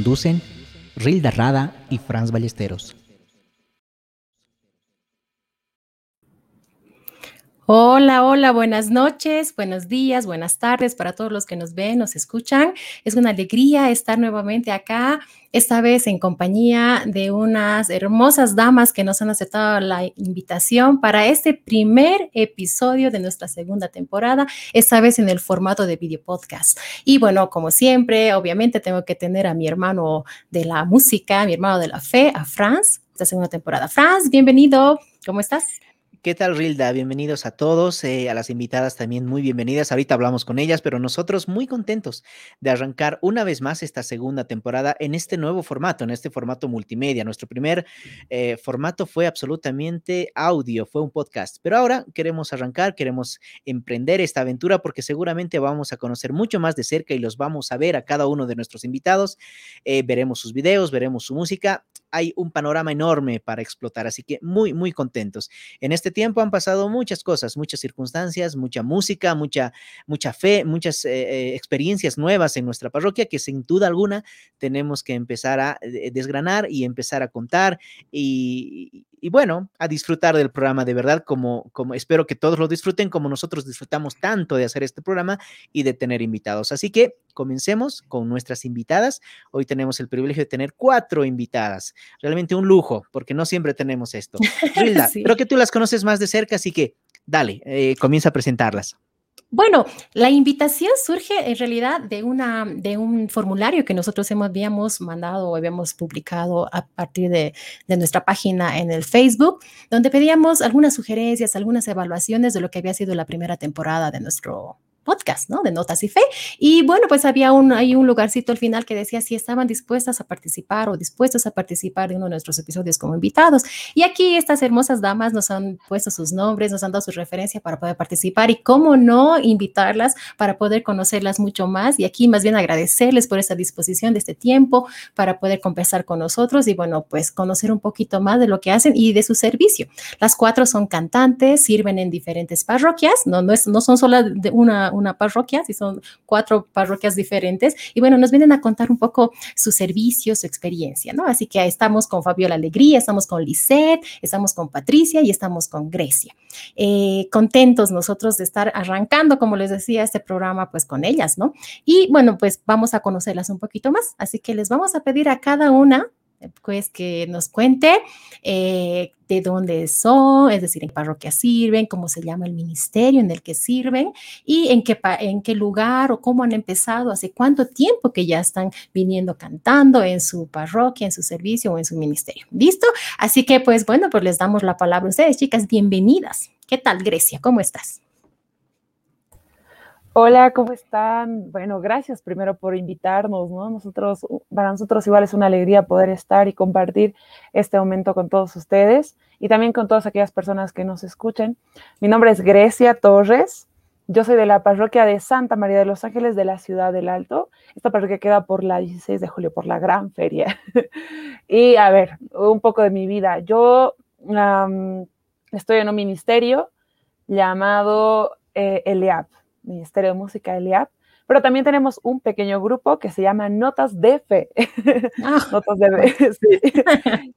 Conducen Rilda Rada y Franz Ballesteros. Hola, hola, buenas noches, buenos días, buenas tardes para todos los que nos ven, nos escuchan. Es una alegría estar nuevamente acá, esta vez en compañía de unas hermosas damas que nos han aceptado la invitación para este primer episodio de nuestra segunda temporada, esta vez en el formato de video podcast. Y bueno, como siempre, obviamente tengo que tener a mi hermano de la música, mi hermano de la fe, a Franz, esta segunda temporada. Franz, bienvenido, ¿cómo estás? ¿Qué tal, Rilda? Bienvenidos a todos, eh, a las invitadas también muy bienvenidas. Ahorita hablamos con ellas, pero nosotros muy contentos de arrancar una vez más esta segunda temporada en este nuevo formato, en este formato multimedia. Nuestro primer eh, formato fue absolutamente audio, fue un podcast, pero ahora queremos arrancar, queremos emprender esta aventura porque seguramente vamos a conocer mucho más de cerca y los vamos a ver a cada uno de nuestros invitados. Eh, veremos sus videos, veremos su música. Hay un panorama enorme para explotar, así que muy, muy contentos. En este tiempo han pasado muchas cosas, muchas circunstancias, mucha música, mucha, mucha fe, muchas eh, eh, experiencias nuevas en nuestra parroquia que sin duda alguna tenemos que empezar a eh, desgranar y empezar a contar y, y bueno, a disfrutar del programa de verdad, como, como espero que todos lo disfruten, como nosotros disfrutamos tanto de hacer este programa y de tener invitados. Así que comencemos con nuestras invitadas. Hoy tenemos el privilegio de tener cuatro invitadas. Realmente un lujo, porque no siempre tenemos esto. Rilda, creo que tú las conoces más de cerca, así que dale, eh, comienza a presentarlas. Bueno, la invitación surge en realidad de, una, de un formulario que nosotros habíamos mandado o habíamos publicado a partir de, de, nuestra página en el Facebook, donde pedíamos algunas sugerencias, algunas evaluaciones de lo que había sido la primera temporada de nuestro podcast, ¿no? De Notas y Fe. Y bueno, pues había un, hay un lugarcito al final que decía si estaban dispuestas a participar o dispuestos a participar de uno de nuestros episodios como invitados. Y aquí estas hermosas damas nos han puesto sus nombres, nos han dado su referencia para poder participar y cómo no invitarlas para poder conocerlas mucho más. Y aquí más bien agradecerles por esta disposición de este tiempo para poder conversar con nosotros y bueno, pues conocer un poquito más de lo que hacen y de su servicio. Las cuatro son cantantes, sirven en diferentes parroquias, no, no, es, no son solo de una una, parroquia, si son cuatro parroquias diferentes. Y bueno, nos vienen a contar un poco su servicio, su experiencia, ¿no? Así que estamos con Fabiola Alegría, estamos con Lisette, estamos con Patricia y estamos con Grecia. Eh, contentos nosotros de estar arrancando, como les decía, este programa pues con ellas, ¿no? Y bueno, pues vamos a conocerlas un poquito más. Así que les vamos a pedir a cada una pues que nos cuente eh, de dónde son, es decir, en qué parroquia sirven, cómo se llama el ministerio en el que sirven y en qué, en qué lugar o cómo han empezado, hace cuánto tiempo que ya están viniendo cantando en su parroquia, en su servicio o en su ministerio. ¿Listo? Así que pues bueno, pues les damos la palabra a ustedes, chicas, bienvenidas. ¿Qué tal, Grecia? ¿Cómo estás? Hola, ¿cómo están? Bueno, gracias primero por invitarnos, ¿no? Nosotros, para nosotros igual es una alegría poder estar y compartir este momento con todos ustedes y también con todas aquellas personas que nos escuchen. Mi nombre es Grecia Torres. Yo soy de la parroquia de Santa María de los Ángeles de la ciudad del Alto. Esta parroquia queda por la 16 de julio, por la gran feria. y a ver, un poco de mi vida. Yo estoy en un ministerio llamado eh, ELEAP Ministerio de Música Eliab, pero también tenemos un pequeño grupo que se llama Notas de Fe. Ah. Notas de Fe, sí.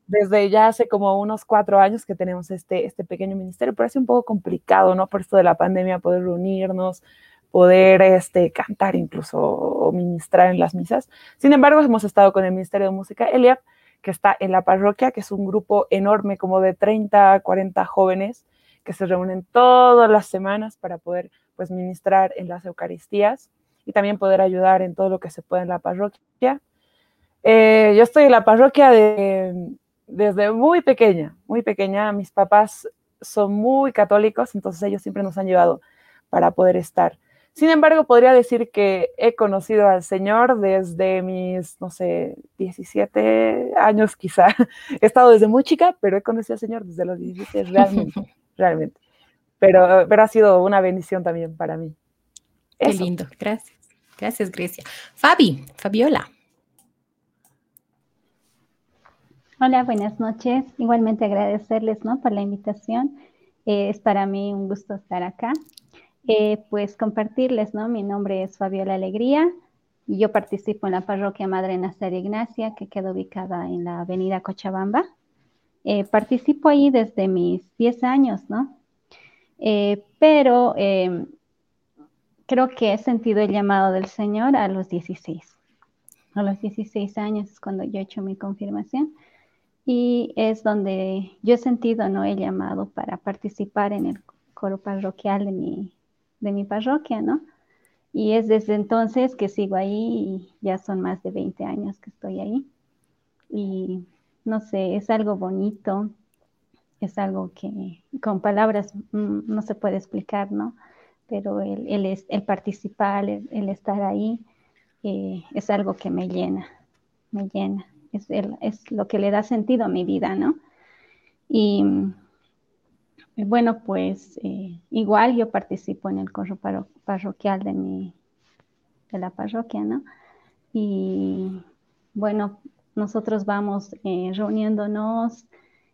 Desde ya hace como unos cuatro años que tenemos este, este pequeño ministerio, pero es un poco complicado, ¿no? Por esto de la pandemia, poder reunirnos, poder este, cantar incluso o ministrar en las misas. Sin embargo, hemos estado con el Ministerio de Música Eliab, que está en la parroquia, que es un grupo enorme, como de 30, 40 jóvenes, que se reúnen todas las semanas para poder pues ministrar en las Eucaristías y también poder ayudar en todo lo que se puede en la parroquia. Eh, yo estoy en la parroquia de, desde muy pequeña, muy pequeña. Mis papás son muy católicos, entonces ellos siempre nos han llevado para poder estar. Sin embargo, podría decir que he conocido al Señor desde mis, no sé, 17 años quizá. He estado desde muy chica, pero he conocido al Señor desde los 17 realmente, realmente pero, pero ha sido una bendición también para mí. Qué lindo, gracias. Gracias, Grecia. Fabi, Fabiola. Hola, buenas noches. Igualmente agradecerles ¿no? por la invitación. Eh, es para mí un gusto estar acá. Eh, pues compartirles, ¿no? Mi nombre es Fabiola Alegría y yo participo en la parroquia Madre Nazaria Ignacia, que queda ubicada en la avenida Cochabamba. Eh, participo ahí desde mis 10 años, ¿no? pero creo que he sentido el llamado del Señor a los 16. A los 16 años es cuando yo he hecho mi confirmación y es donde yo he sentido ¿no? el llamado para participar en el coro parroquial de mi, de mi parroquia, ¿no? Y es desde entonces que sigo ahí y ya son más de 20 años que estoy ahí. Y no sé, es algo bonito, es algo que con palabras mm, no se puede explicar, ¿no? Pero el, el, participar, el, estar ahí, eh, es algo que me llena, me llena es, lo que le da sentido a mi vida, ¿no? Y bueno, pues eh, igual yo participo en el corro parroquial de, mi, de la parroquia, ¿no? Y bueno, nosotros vamos eh, reuniéndonos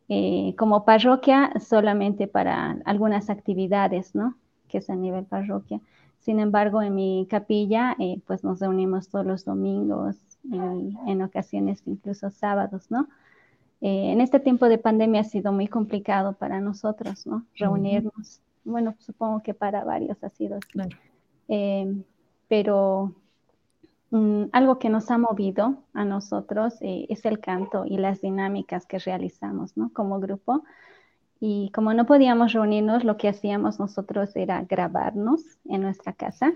eh, como parroquia solamente para algunas actividades, ¿no? Que es a nivel parroquia. Sin embargo, en mi capilla, pues nos reunimos todos los domingos en ocasiones incluso sábados, ¿no? Eh, en este tiempo de pandemia ha sido muy complicado para nosotros, ¿no? Reunirnos. Bueno, supongo que para varios ha sido así. Eh, pero mm, algo que nos ha movido a nosotros eh, es el canto y las dinámicas que realizamos, ¿no? Como grupo. Y como no podíamos reunirnos, lo que hacíamos nosotros era grabarnos en nuestra casa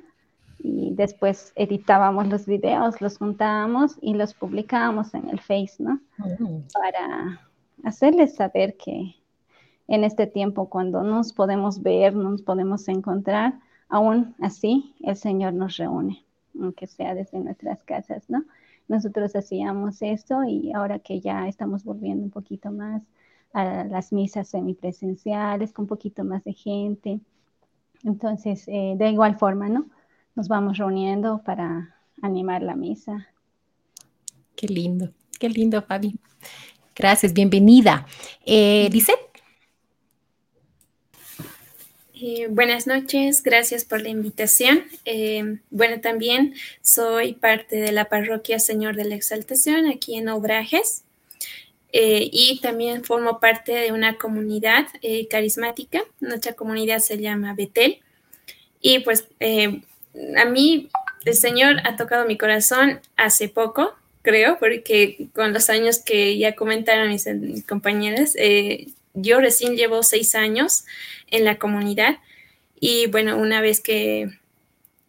y después editábamos los videos, los juntábamos y los publicábamos en el Face, ¿no? Para hacerles saber que en este tiempo cuando nos podemos ver, nos podemos encontrar, aún así el Señor nos reúne, aunque sea desde nuestras casas, ¿no? Nosotros hacíamos esto y ahora que ya estamos volviendo un poquito más a las misas semipresenciales, con un poquito más de gente, entonces, eh, de igual forma, ¿no? nos vamos reuniendo para animar la misa. Qué lindo, qué lindo, Fabi. Gracias, bienvenida. Eh, eh, buenas noches, gracias por la invitación. Eh, bueno, también soy parte de la parroquia Señor de la Exaltación aquí en Obrajes eh, y también formo parte de una comunidad carismática. Nuestra comunidad se llama Betel. Y pues a mí el Señor ha tocado mi corazón hace poco, creo, porque con los años que ya comentaron mis, compañeras, yo recién llevo seis años en la comunidad y bueno, una vez que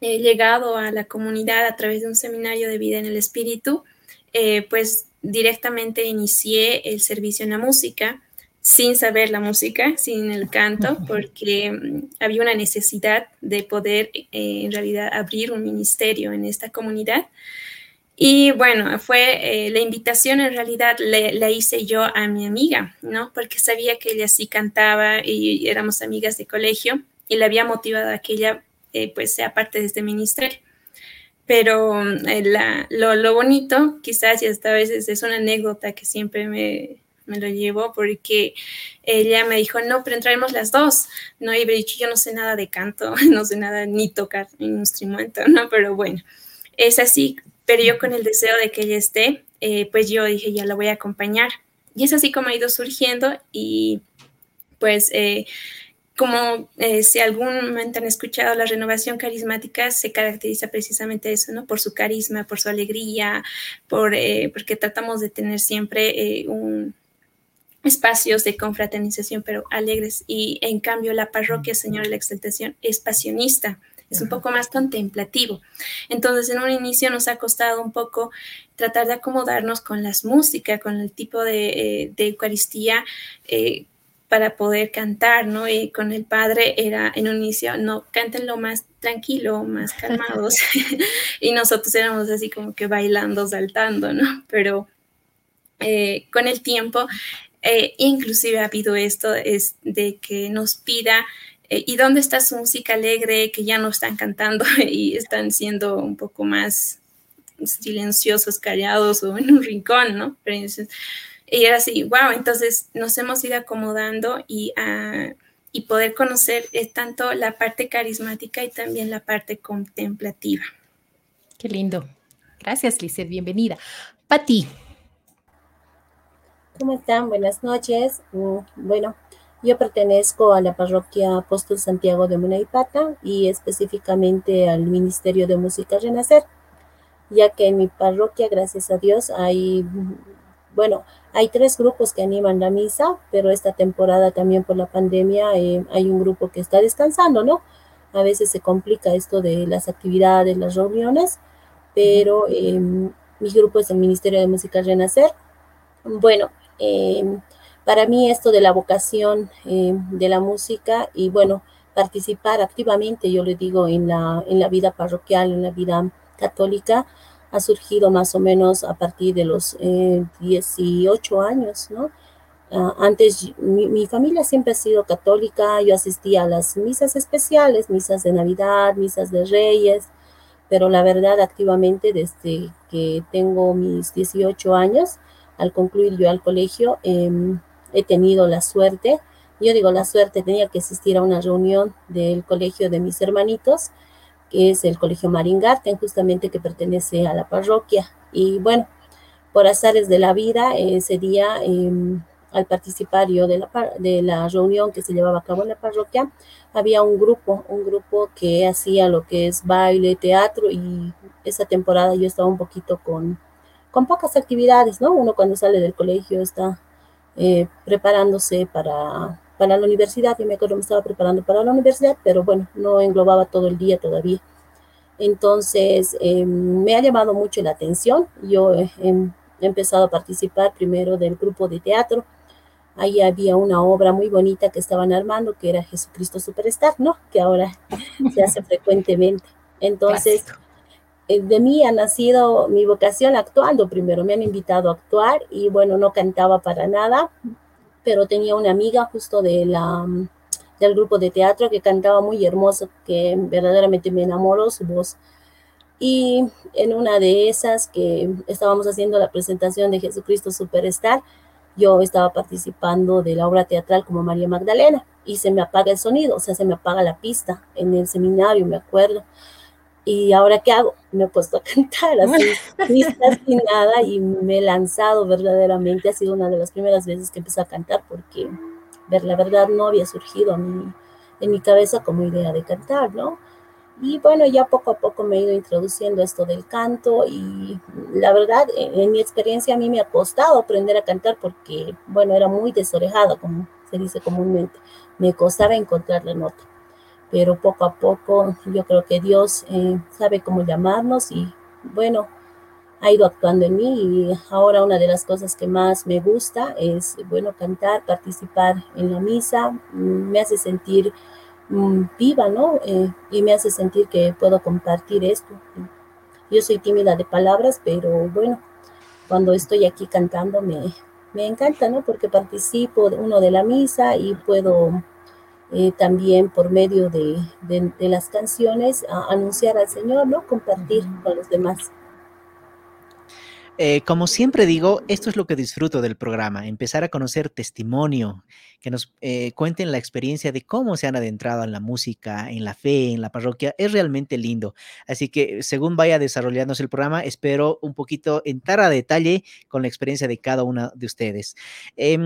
he llegado a la comunidad a través de un seminario de vida en el espíritu, eh, pues directamente inicié el servicio en la música sin saber la música, sin el canto, porque mm, había una necesidad de poder eh, en realidad abrir un ministerio en esta comunidad. Y bueno, fue eh, la invitación en realidad la hice yo a mi amiga, ¿no? Porque sabía que ella sí cantaba y éramos amigas de colegio y le había motivado a que ella eh, pues sea parte de este ministerio. Pero mm, lo, lo, bonito, quizás y hasta a veces es una anécdota que siempre me, me lo llevó porque ella me dijo, no, pero entraremos las dos. No, y dicho, yo no sé nada de canto, no sé nada ni tocar instrumento, ¿no? Pero bueno, es así, pero yo con el deseo de que ella esté, eh, pues yo dije, ya la voy a acompañar. Y es así como ha ido surgiendo y pues... Eh, como eh, si algún momento han escuchado, la renovación carismática se caracteriza precisamente eso, ¿no? Por su carisma, por su alegría, por, porque tratamos de tener siempre un, espacios de confraternización, pero alegres. Y en cambio, la parroquia Señor de la Exaltación es pasionista, es un poco más contemplativo. Entonces, en un inicio nos ha costado un poco tratar de acomodarnos con las músicas, con el tipo de, eh, Eucaristía. Eh, para poder cantar, ¿no? Y con el padre era en un inicio, no, lo más tranquilo, más calmados. y nosotros éramos así como que bailando, saltando, ¿no? Pero eh, con el tiempo eh, inclusive ha habido esto es de que nos pida, ¿y dónde está su música alegre? Que ya no están cantando y están siendo un poco más silenciosos, callados o en un rincón, ¿no? Pero Y era así, wow, entonces nos hemos ido acomodando y, uh, y poder conocer eh, tanto la parte carismática y también la parte contemplativa. Qué lindo. Gracias, Lizeth, bienvenida. Pati. ¿Cómo están? Buenas noches. Mm, bueno, yo pertenezco a la parroquia Apóstol Santiago de Munaipata y específicamente al Ministerio de Música Renacer, ya que en mi parroquia, gracias a Dios, hay, bueno, hay tres grupos que animan la misa, pero esta temporada también por la pandemia eh, hay un grupo que está descansando, ¿no? A veces se complica esto de las actividades, las reuniones, pero eh, mi grupo es el Ministerio de Música Renacer. Bueno, eh, para mí esto de la vocación eh, de la música y bueno, participar activamente, yo le digo, en la, en la vida parroquial, en la vida católica, ha surgido más o menos a partir de los 18 eh, años, ¿no? Ah, antes mi, mi, familia siempre ha sido católica, yo asistía a las misas especiales, misas de Navidad, misas de Reyes, pero la verdad activamente desde que tengo mis 18 años, al concluir yo al colegio, eh, he tenido la suerte, yo digo la suerte, tenía que asistir a una reunión del colegio de mis hermanitos, que es el colegio Maringarten, justamente que pertenece a la parroquia. Y bueno, por azares de la vida, ese día, eh, al participar yo de la, de la reunión que se llevaba a cabo en la parroquia, había un grupo, un grupo que hacía lo que es baile, teatro, y esa temporada yo estaba un poquito con, con pocas actividades, ¿no? Uno cuando sale del colegio está eh, preparándose para, para la universidad. Yo me acuerdo me estaba preparando para la universidad, pero bueno, no englobaba todo el día todavía. Entonces, eh, me ha llamado mucho la atención. Yo he, he, empezado a participar primero del grupo de teatro. Ahí había una obra muy bonita que estaban armando, que era Jesucristo Superstar, ¿no? Que ahora se hace frecuentemente. Entonces, eh, de mí ha nacido mi vocación actuando primero, me han invitado a actuar y bueno, no cantaba para nada, pero tenía una amiga justo de la, del grupo de teatro que cantaba muy hermoso, que verdaderamente me enamoró su voz. Y en una de esas que estábamos haciendo la presentación de Jesucristo Superstar, yo estaba participando de la obra teatral como María Magdalena y se me apaga el sonido, o sea, se me apaga la pista en el seminario, me acuerdo. ¿Y ahora qué hago? Me he puesto a cantar así, sin nada, y me he lanzado verdaderamente. Ha sido una de las primeras veces que empecé a cantar porque, ver, la verdad, no había surgido en mi cabeza como idea de cantar, ¿no? Y bueno, ya poco a poco me he ido introduciendo esto del canto y la verdad, en, en mi experiencia a mí me ha costado aprender a cantar porque, bueno, era muy desorejada, como se dice comúnmente. Me costaba encontrar la nota pero poco a poco yo creo que Dios eh, sabe cómo llamarnos y bueno, ha ido actuando en mí y ahora una de las cosas que más me gusta es, bueno, cantar, participar en la misa, mm, me hace sentir mm, viva, ¿no? Eh, y me hace sentir que puedo compartir esto. Yo soy tímida de palabras, pero bueno, cuando estoy aquí cantando me, me encanta, ¿no? Porque participo uno de la misa y puedo eh, también por medio de, de, de las canciones a anunciar al Señor, ¿no? Compartir con los demás. Eh, como siempre digo, esto es lo que disfruto del programa, empezar a conocer testimonio, que nos eh, cuenten la experiencia de cómo se han adentrado en la música, en la fe, en la parroquia, es realmente lindo. Así que según vaya desarrollándose el programa, espero un poquito entrar a detalle con la experiencia de cada una de ustedes. Eh,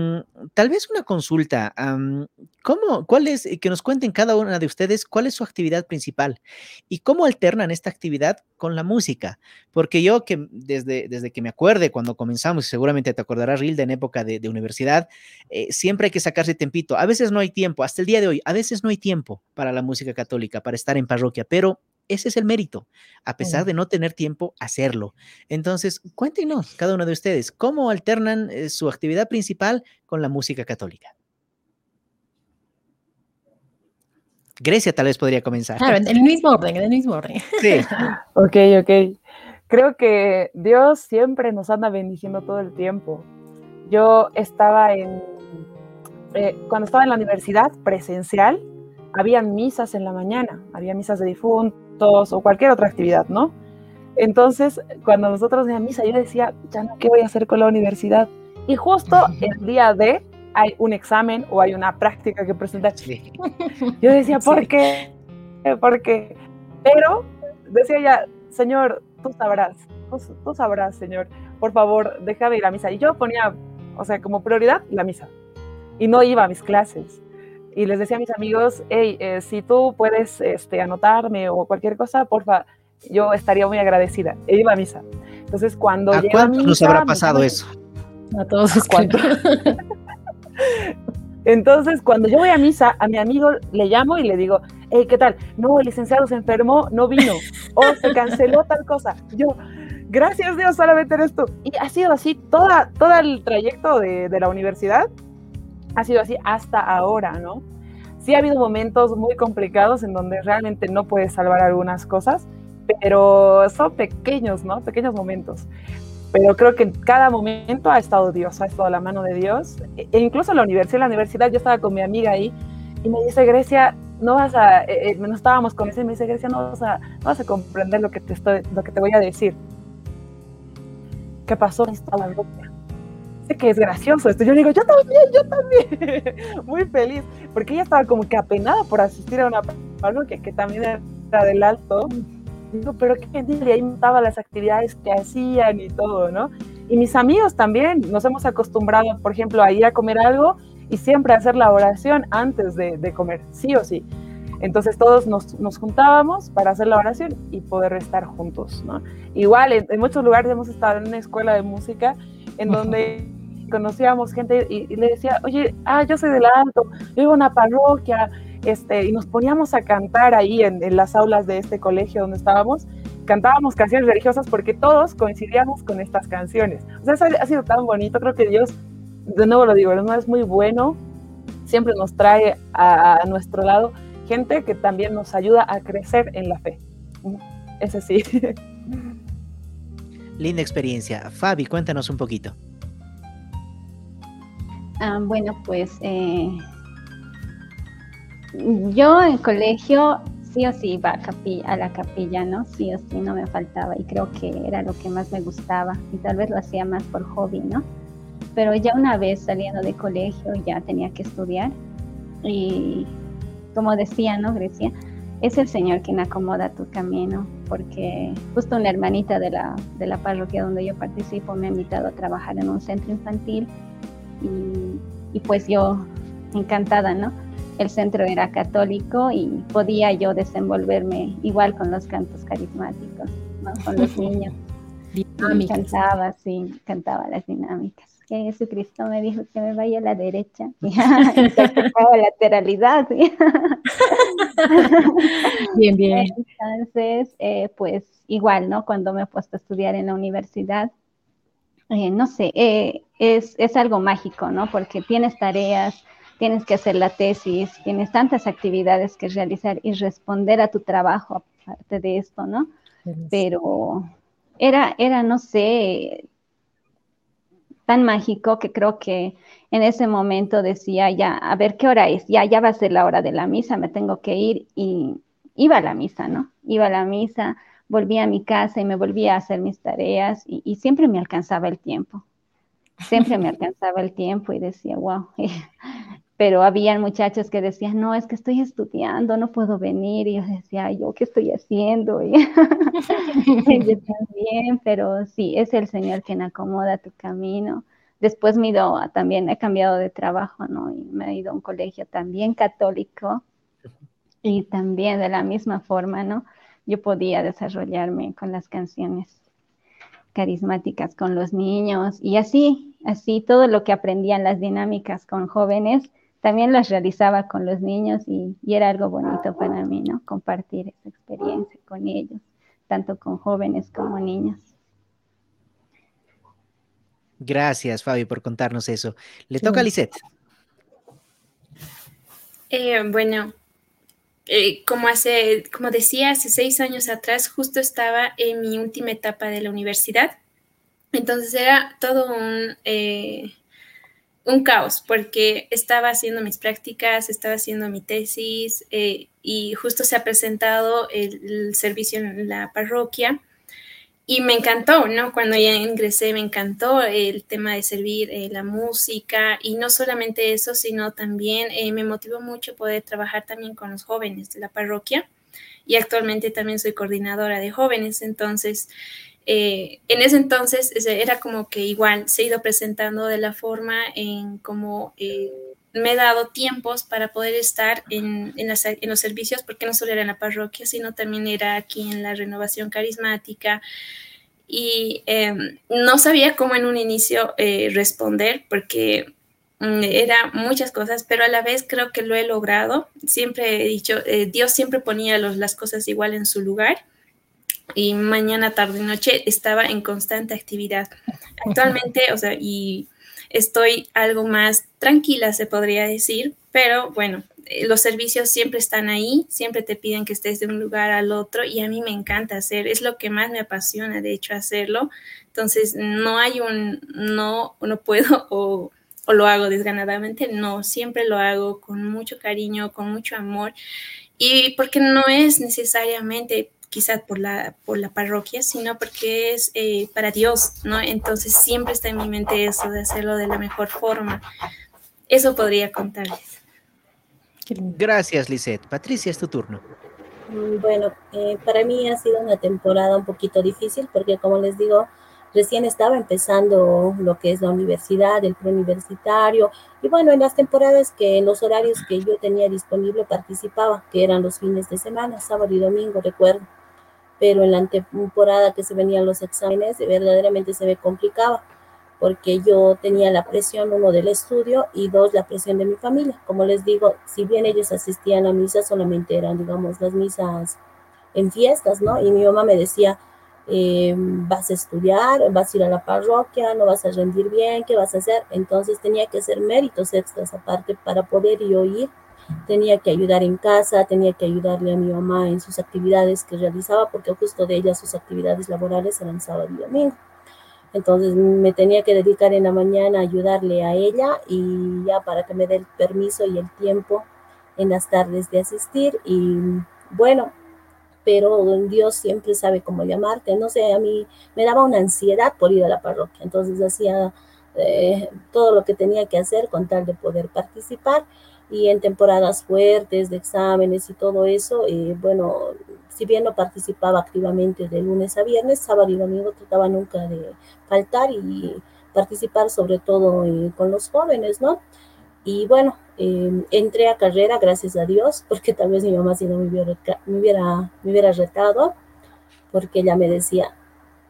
tal vez una consulta, um, ¿cómo, cuál es, que nos cuenten cada una de ustedes cuál es su actividad principal y cómo alternan esta actividad con la música? Porque yo que desde, desde que me acuerde cuando comenzamos, seguramente te acordarás, Rilda, en época de, de universidad, eh, siempre hay que sacarse tempito. A veces no hay tiempo, hasta el día de hoy, a veces no hay tiempo para la música católica, para estar en parroquia, pero ese es el mérito, a pesar de no tener tiempo, hacerlo. Entonces, cuéntenos, cada uno de ustedes, ¿cómo alternan eh, su actividad principal con la música católica? Grecia tal vez podría comenzar. Claro, en el mismo orden, en el mismo orden. Sí. ok, ok creo que Dios siempre nos anda bendiciendo todo el tiempo. Yo estaba en, eh, cuando estaba en la universidad presencial, había misas en la mañana, había misas de difuntos o cualquier otra actividad, ¿no? Entonces, cuando nosotros de misa, yo decía, ya no, ¿qué voy a hacer con la universidad? Y justo el día de hay un examen o hay una práctica que presentar. Yo decía, ¿por qué? ¿Por qué? Pero decía ya, Señor, tú sabrás, tú, sabrás, Señor, por favor, deja de ir a misa. Y yo ponía, o sea, como prioridad la misa. Y no iba a mis clases. Y les decía a mis amigos, hey, eh, si tú puedes este, anotarme o cualquier cosa, porfa, yo estaría muy agradecida. E iba a misa. Entonces, cuando ¿A cuántos nos habrá pasado eso? A todos los cuatro. Entonces, cuando yo voy a misa, a mi amigo le llamo y le digo, hey, ¿qué tal? No, el licenciado se enfermó, no vino, o se canceló tal cosa. Yo, gracias Dios, solamente eres tú. Y ha sido así toda, todo el trayecto de, de la universidad, ha sido así hasta ahora, ¿no? Sí ha habido momentos muy complicados en donde realmente no puedes salvar algunas cosas, pero son pequeños, ¿no? Pequeños momentos pero creo que en cada momento ha estado Dios, ha estado la mano de Dios. E, e incluso en la universidad, en la universidad yo estaba con mi amiga ahí y me dice, Grecia, no vas a, eh, eh no estábamos con ese, me dice, Grecia, no vas a, no vas a comprender lo que, te estoy, lo que te voy a decir. ¿Qué pasó? Estaba loca. Sé que es gracioso esto. Yo digo, yo también, yo también. Muy feliz, porque ella estaba como que apenada por asistir a una parroquia que también era del alto Digo, pero qué y ahí notaba las actividades que hacían y todo, ¿no? Y mis amigos también, nos hemos acostumbrado, por ejemplo, a ir a comer algo y siempre hacer la oración antes de, comer, sí o sí. Entonces todos nos, nos, juntábamos para hacer la oración y poder estar juntos, ¿no? Igual, en, muchos lugares hemos estado en una escuela de música en donde conocíamos gente y, le decía, oye, ah, yo soy del alto, yo vivo en una parroquia, este, y nos poníamos a cantar ahí en, las aulas de este colegio donde estábamos, cantábamos canciones religiosas porque todos coincidíamos con estas canciones. O sea, eso ha sido tan bonito, creo que Dios, de nuevo lo digo, no es muy bueno, siempre nos trae a, nuestro lado gente que también nos ayuda a crecer en la fe. Ese sí. Linda experiencia. Fabi, cuéntanos un poquito. Ah, bueno, pues eh, yo en colegio sí o sí iba a, la capilla, ¿no? Sí o sí no me faltaba y creo que era lo que más me gustaba y tal vez lo hacía más por hobby, ¿no? Pero ya una vez saliendo de colegio ya tenía que estudiar y como decía, ¿no, Grecia? Es el Señor quien acomoda tu camino, porque justo una hermanita de la, de la parroquia donde yo participo me ha invitado a trabajar en un centro infantil y, y pues yo encantada, ¿no? el centro era católico y podía yo desenvolverme igual con los cantos carismáticos, con los niños. Cantaba, sí, cantaba las dinámicas. Que Jesucristo me dijo que me vaya a la derecha. y lateralidad. bien, bien. Entonces, eh, pues igual, ¿no? Cuando me he puesto a estudiar en la universidad, eh, no sé, eh, es, es algo mágico, ¿no? Porque tienes tareas, tienes que hacer la tesis, tienes tantas actividades que realizar y responder a tu trabajo aparte de esto, ¿no? Pero era, era, no sé, tan mágico que creo que en ese momento decía, ya, a ver qué hora es, ya, ya va a ser la hora de la misa, me tengo que ir y iba a la misa, ¿no? Iba a la misa, volvía a mi casa y me volvía a hacer mis tareas y, y siempre me alcanzaba el tiempo. Siempre me alcanzaba el tiempo y decía, wow, pero habían muchachos que decían, no, es que estoy estudiando, no puedo venir, y yo decía, ¿yo qué estoy haciendo? Y yo también, pero sí, es el Señor quien acomoda tu camino. Después me ido, también he cambiado de trabajo, ¿no? Y me he ido a un colegio también católico y también de la misma forma, ¿no? Yo podía desarrollarme con las canciones carismáticas con los niños y así, así todo lo que aprendían las dinámicas con jóvenes, también las realizaba con los niños y, era algo bonito para mí, ¿no? Compartir esa experiencia con ellos, tanto con jóvenes como niños. Gracias, Fabi, por contarnos eso. Le toca a Lisette. Eh, bueno, eh, como hace, como decía, hace seis años atrás, justo estaba en mi última etapa de la universidad. Entonces era todo un, eh, un caos porque estaba haciendo mis prácticas, estaba haciendo mi tesis eh, y justo se ha presentado el, servicio en la parroquia y me encantó, ¿no? Cuando ya ingresé me encantó el tema de servir eh, la música y no solamente eso, sino también eh, me motivó mucho poder trabajar también con los jóvenes de la parroquia y actualmente también soy coordinadora de jóvenes, entonces eh, en ese entonces era como que igual se ha ido presentando de la forma en como me he dado tiempos para poder estar en, en, los servicios, porque no solo era en la parroquia, sino también era aquí en la renovación carismática. Y em, no sabía cómo en un inicio eh, responder, porque mm, era muchas cosas, pero a la vez creo que lo he logrado. Siempre he dicho, eh, Dios siempre ponía los, las cosas igual en su lugar y mañana, tarde y noche estaba en constante actividad. Actualmente, o sea, y estoy algo más tranquila, se podría decir, pero bueno, eh, los servicios siempre están ahí, siempre te piden que estés de un lugar al otro y a mí me encanta hacer, es lo que más me apasiona, de hecho, hacerlo. Entonces, no hay un no, no puedo o, o lo hago desganadamente, no, siempre lo hago con mucho cariño, con mucho amor y porque no es necesariamente quizás por la, por la parroquia, sino porque es eh, para Dios, ¿no? Entonces siempre está en mi mente eso de hacerlo de la mejor forma. Eso podría contarles. Gracias, Lisette. Patricia, es tu turno. Mm, bueno, eh, para mí ha sido una temporada un poquito difícil porque, como les digo, recién estaba empezando lo que es la universidad, el preuniversitario, y bueno, en las temporadas que en los horarios que yo tenía disponible participaba, que eran los fines de semana, sábado y domingo, recuerdo pero en la temporada que se venían los exámenes verdaderamente se me complicaba porque yo tenía la presión, uno, del estudio y dos, la presión de mi familia. Como les digo, si bien ellos asistían a misa, solamente eran, digamos, las misas en fiestas, ¿no? Y mi mamá me decía, eh, vas a estudiar, vas a ir a la parroquia, no vas a rendir bien, ¿qué vas a hacer? Entonces tenía que hacer méritos extras aparte para poder yo ir tenía que ayudar en casa, tenía que ayudarle a mi mamá en sus actividades que realizaba, porque justo de ella sus actividades laborales eran sábado y domingo. Entonces me tenía que dedicar en la mañana a ayudarle a ella y ya para que me dé el permiso y el tiempo en las tardes de asistir. Y bueno, pero Dios siempre sabe cómo llamarte. No sé, a mí me daba una ansiedad por ir a la parroquia. Entonces hacía eh, todo lo que tenía que hacer con tal de poder participar y en temporadas fuertes de exámenes y todo eso, eh, bueno, si bien no participaba activamente de lunes a viernes, sábado y domingo trataba nunca de faltar y participar sobre todo eh, con los jóvenes, ¿no? Y bueno, em, entré a carrera, gracias a Dios, porque tal vez mi mamá si no me hubiera, me hubiera, me hubiera retado, porque ella me decía,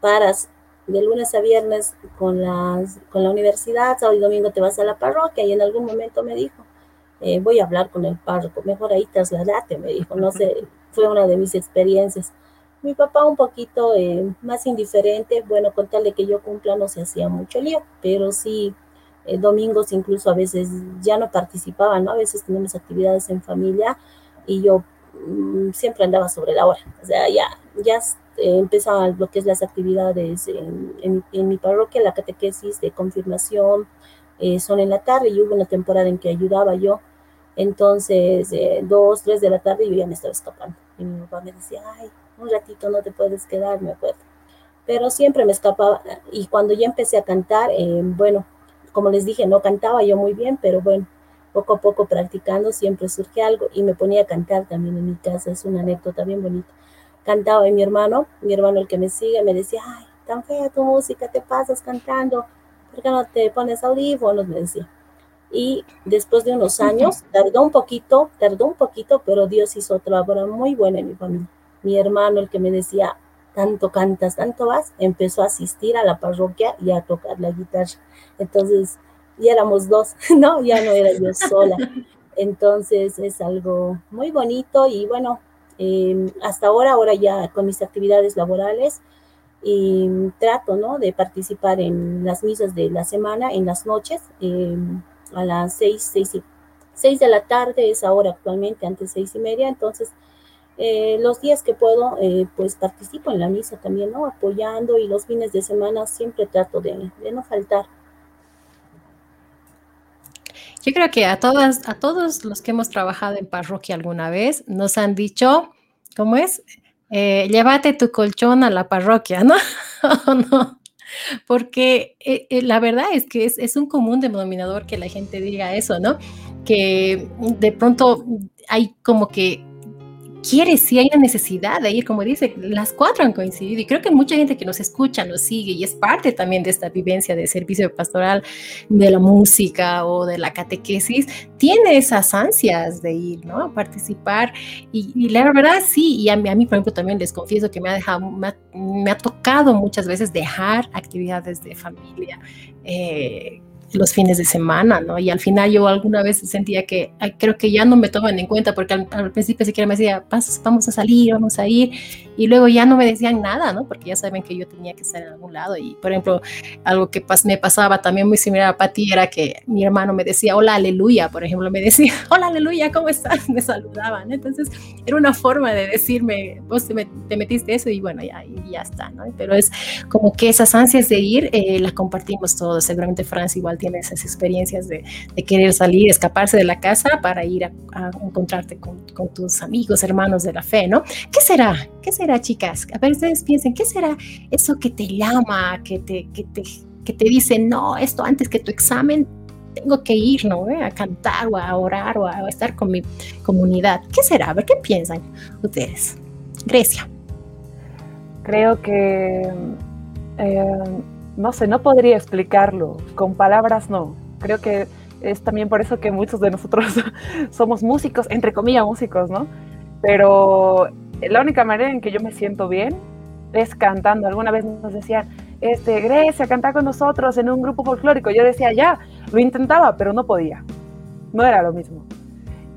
paras de lunes a viernes con, las, con la universidad, sábado y domingo te vas a la parroquia, y en algún momento me dijo, eh, voy a hablar con el párroco, mejor ahí trasladate, me dijo, no sé, fue una de mis experiencias. Mi papá un poquito eh, más indiferente, bueno, con tal de que yo cumpla no se hacía mucho lío, pero sí, eh, domingos incluso a veces ya no participaba, ¿no? A veces tenemos actividades en familia y yo mm, siempre andaba sobre la hora, o sea, ya, ya empezaban lo que es las actividades en, en, en mi parroquia, la catequesis de confirmación, son en la tarde y hubo una temporada en que ayudaba yo entonces, eh, dos, tres de la tarde yo ya me estaba escapando. Y mi papá me decía, ay, un ratito no te puedes quedar, me acuerdo. Pero siempre me escapaba. Y cuando ya empecé a cantar, eh, bueno, como les dije, no cantaba yo muy bien, pero bueno, poco a poco practicando siempre surge algo y me ponía a cantar también en mi casa. Es una anécdota bien bonita. Cantaba y mi hermano, mi hermano el que me sigue, me decía, ay, tan fea tu música, te pasas cantando, ¿por qué no te pones audífonos? Me decía y después de unos años, tardó un poquito, tardó un poquito, pero Dios hizo otra obra muy buena en mi familia. Mi hermano, el que me decía, tanto cantas, tanto vas, empezó a asistir a la parroquia y a tocar la guitarra. Entonces, ya éramos dos, ¿no? Ya no era yo sola. Entonces, es algo muy bonito y bueno, em, hasta ahora, ahora ya con mis actividades laborales, y trato, ¿no? De participar en las misas de la semana, en las noches. Eh, a las seis, seis, y, seis de la tarde es ahora actualmente, antes seis y media, entonces eh, los días que puedo, eh, pues participo en la misa también, ¿no? Apoyando y los fines de semana siempre trato de, de no faltar. Yo creo que a todas, a todos los que hemos trabajado en parroquia alguna vez, nos han dicho, ¿cómo es? Eh, llévate tu colchón a la parroquia, ¿no? no, porque eh, eh, la verdad es que es, es, un común denominador que la gente diga eso, ¿no? Que de pronto hay como que quiere, si hay una necesidad de ir, como dice, las cuatro han coincidido y creo que mucha gente que nos escucha, nos sigue y es parte también de esta vivencia de servicio pastoral, de la música o de la catequesis, tiene esas ansias de ir, ¿no? A participar y, la verdad sí, y a mí, a mí, por ejemplo, también les confieso que me ha dejado, me ha, tocado muchas veces dejar actividades de familia. Eh, los fines de semana, ¿no? Y al final yo alguna vez sentía que creo que ya no me toman en cuenta porque al, principio siquiera me decía, vamos a salir, vamos a ir, y luego ya no me decían nada, ¿no? Porque ya saben que yo tenía que estar en algún lado. Y por ejemplo, algo que me pasaba también muy similar a Pati era que mi hermano me decía, hola, aleluya, por ejemplo, me decía, hola, aleluya, ¿cómo estás? Me saludaban. Entonces era una forma de decirme, vos te, metiste eso y bueno, ya, y ya está, ¿no? Pero es como que esas ansias de ir eh, las compartimos todos. Seguramente Francia igual tiene esas experiencias de, querer salir, escaparse de la casa para ir a, encontrarte con, tus amigos, hermanos de la fe, ¿no? ¿Qué será? ¿Qué será, chicas? A ver, ustedes piensen, ¿qué será eso que te llama, que te, que te, que te dice, no, esto antes que tu examen tengo que ir, ¿no? ¿Eh? A cantar o a orar o a, estar con mi comunidad. ¿Qué será? A ver, ¿qué piensan ustedes? Grecia. Creo que eh, no sé, no podría explicarlo, con palabras no. Creo que es también por eso que muchos de nosotros somos músicos, entre comillas músicos, ¿no? Pero la única manera en que yo me siento bien es cantando. Alguna vez nos decían, este, Grecia, canta con nosotros en un grupo folclórico. Yo decía, ya, lo intentaba, pero no podía. No era lo mismo.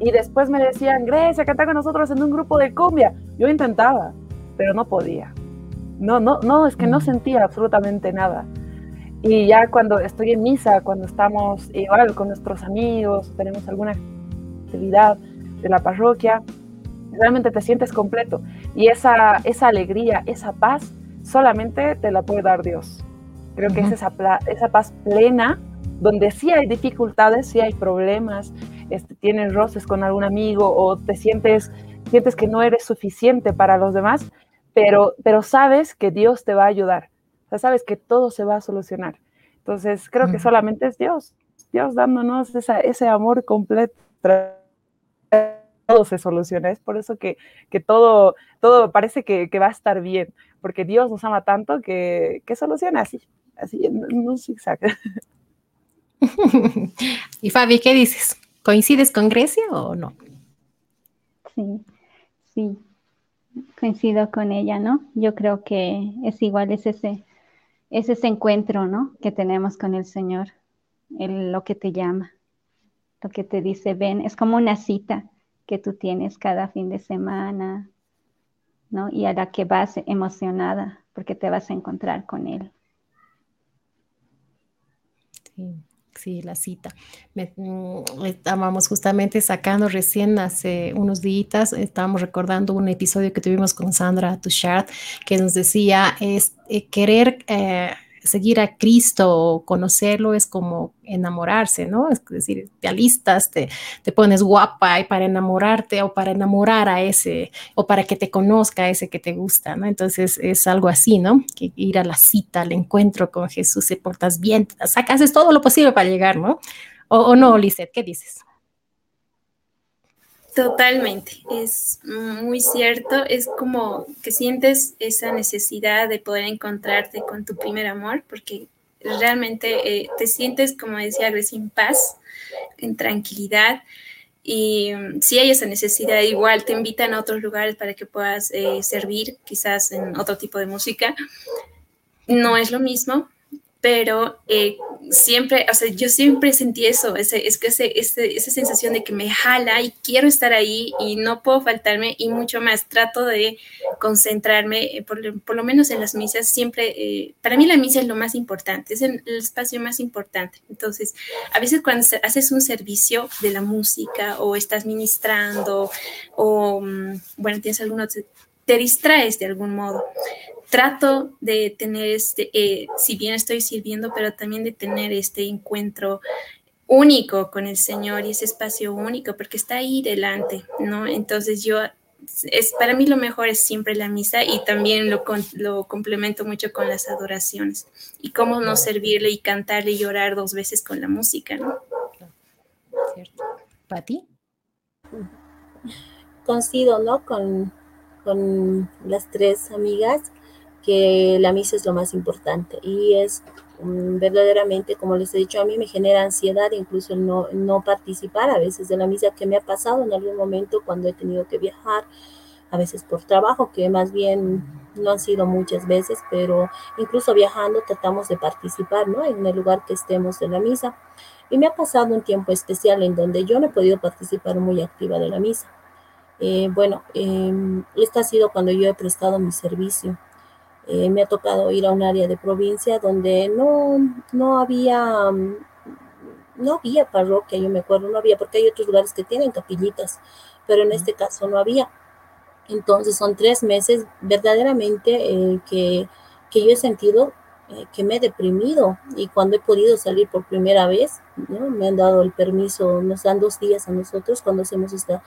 Y después me decían, Grecia, canta con nosotros en un grupo de cumbia. Yo intentaba, pero no podía. No, no, no, es que no sentía absolutamente nada. Y ya cuando estoy en misa, cuando estamos igual con nuestros amigos, tenemos alguna actividad de la parroquia, realmente te sientes completo. Y esa, esa alegría, esa paz, solamente te la puede dar Dios. Creo que es esa, esa paz plena, donde sí hay dificultades, sí hay problemas, este, tienes roces con algún amigo o te sientes, sientes que no eres suficiente para los demás, pero, pero sabes que Dios te va a ayudar. O sea, sabes que todo se va a solucionar. Entonces, creo que solamente es Dios, Dios dándonos ese amor completo. Todo se soluciona. Es por eso que, que todo, todo parece que, que, va a estar bien, porque Dios nos ama tanto que, que soluciona así, así, en un zigzag. y Fabi, ¿qué dices? ¿Coincides con Grecia o no? Sí, sí, coincido con ella, ¿no? Yo creo que es igual, es ese, es ese encuentro, ¿no? Que tenemos con el Señor, lo que te llama, lo que te dice, ven, es como una cita que tú tienes cada fin de semana, ¿no? Y a la que vas emocionada porque te vas a encontrar con Él. Sí sí, la cita. Mm, estábamos justamente sacando recién hace unos días, estábamos recordando un episodio que tuvimos con Sandra Touchard, que nos decía, es eh, querer... Eh, seguir a Cristo o conocerlo es como enamorarse, ¿no? Es decir, te alistas, te, te, pones guapa y para enamorarte o para enamorar a ese o para que te conozca a ese que te gusta, ¿no? Entonces es algo así, ¿no? Que ir a la cita, al encuentro con Jesús, te portas bien, sacas haces todo lo posible para llegar, ¿no? O, o no, Lisette, ¿qué dices? Totalmente, es muy cierto, es como que sientes esa necesidad de poder encontrarte con tu primer amor, porque realmente eh, te sientes, como decía Grecia, en paz, en tranquilidad, y mm, si hay esa necesidad, igual te invitan a otros lugares para que puedas eh, servir, quizás en otro tipo de música. No es lo mismo, pero eh, siempre, o sea, yo siempre sentí eso, ese, es que ese, esa sensación de que me jala y quiero estar ahí y no puedo faltarme y mucho más, trato de concentrarme, eh, por, por lo menos en las misas, siempre, eh, para mí la misa es lo más importante, es el, espacio más importante. Entonces, a veces cuando haces un servicio de la música o estás ministrando o, mm, bueno, tienes alguno, te distraes de algún modo trato de tener este, eh, si bien estoy sirviendo, pero también de tener este encuentro único con el Señor y ese espacio único, porque está ahí delante, ¿no? Entonces yo es, para mí lo mejor es siempre la misa y también lo, lo complemento mucho con las adoraciones y cómo no servirle y cantarle y llorar dos veces con la música, ¿no? Cierto. ¿Pati? Coincido, ¿no? Con, con las tres amigas que la misa es lo más importante y es mm, verdaderamente, como les he dicho, a mí me genera ansiedad incluso no, no participar a veces de la misa que me ha pasado en algún momento cuando he tenido que viajar, a veces por trabajo, que más bien no han sido muchas veces, pero incluso viajando tratamos de participar, ¿no? En el lugar que estemos de la misa. Y me ha pasado un tiempo especial en donde yo no he podido participar muy activa de la misa. Eh, bueno, eh, este ha sido cuando yo he prestado mi servicio eh, me ha tocado ir a un área de provincia donde no, no había, mm, no había parroquia, yo me acuerdo, no había, porque hay otros lugares que tienen capillitas, pero en este caso no había. Entonces son tres meses verdaderamente eh, que, que, yo he sentido eh, que me he deprimido y cuando he podido salir por primera vez, ¿no? me han dado el permiso, nos dan dos días a nosotros cuando hacemos esta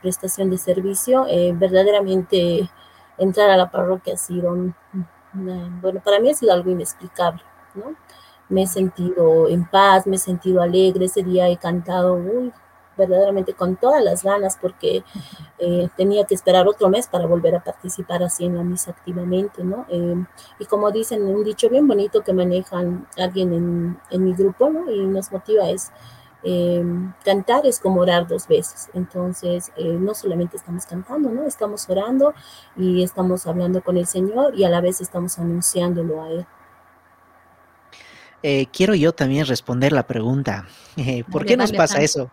prestación de servicio, verdaderamente entrar a la parroquia ha sido, bueno, para mí ha sido algo inexplicable, ¿no? Me he sentido en paz, me he sentido alegre, ese día he cantado uy, verdaderamente con todas las ganas porque eh, tenía que esperar otro mes para volver a participar así en la misa activamente, ¿no? Eh, y como dicen, un dicho bien bonito que manejan alguien en, en mi grupo, ¿no? Y nos motiva es eh, cantar es como orar dos veces. Entonces, eh, no solamente estamos cantando, ¿no? Estamos orando y estamos hablando con el Señor y a la vez estamos anunciándolo a Él. Eh, quiero yo también responder la pregunta. ¿Por qué nos pasa eso?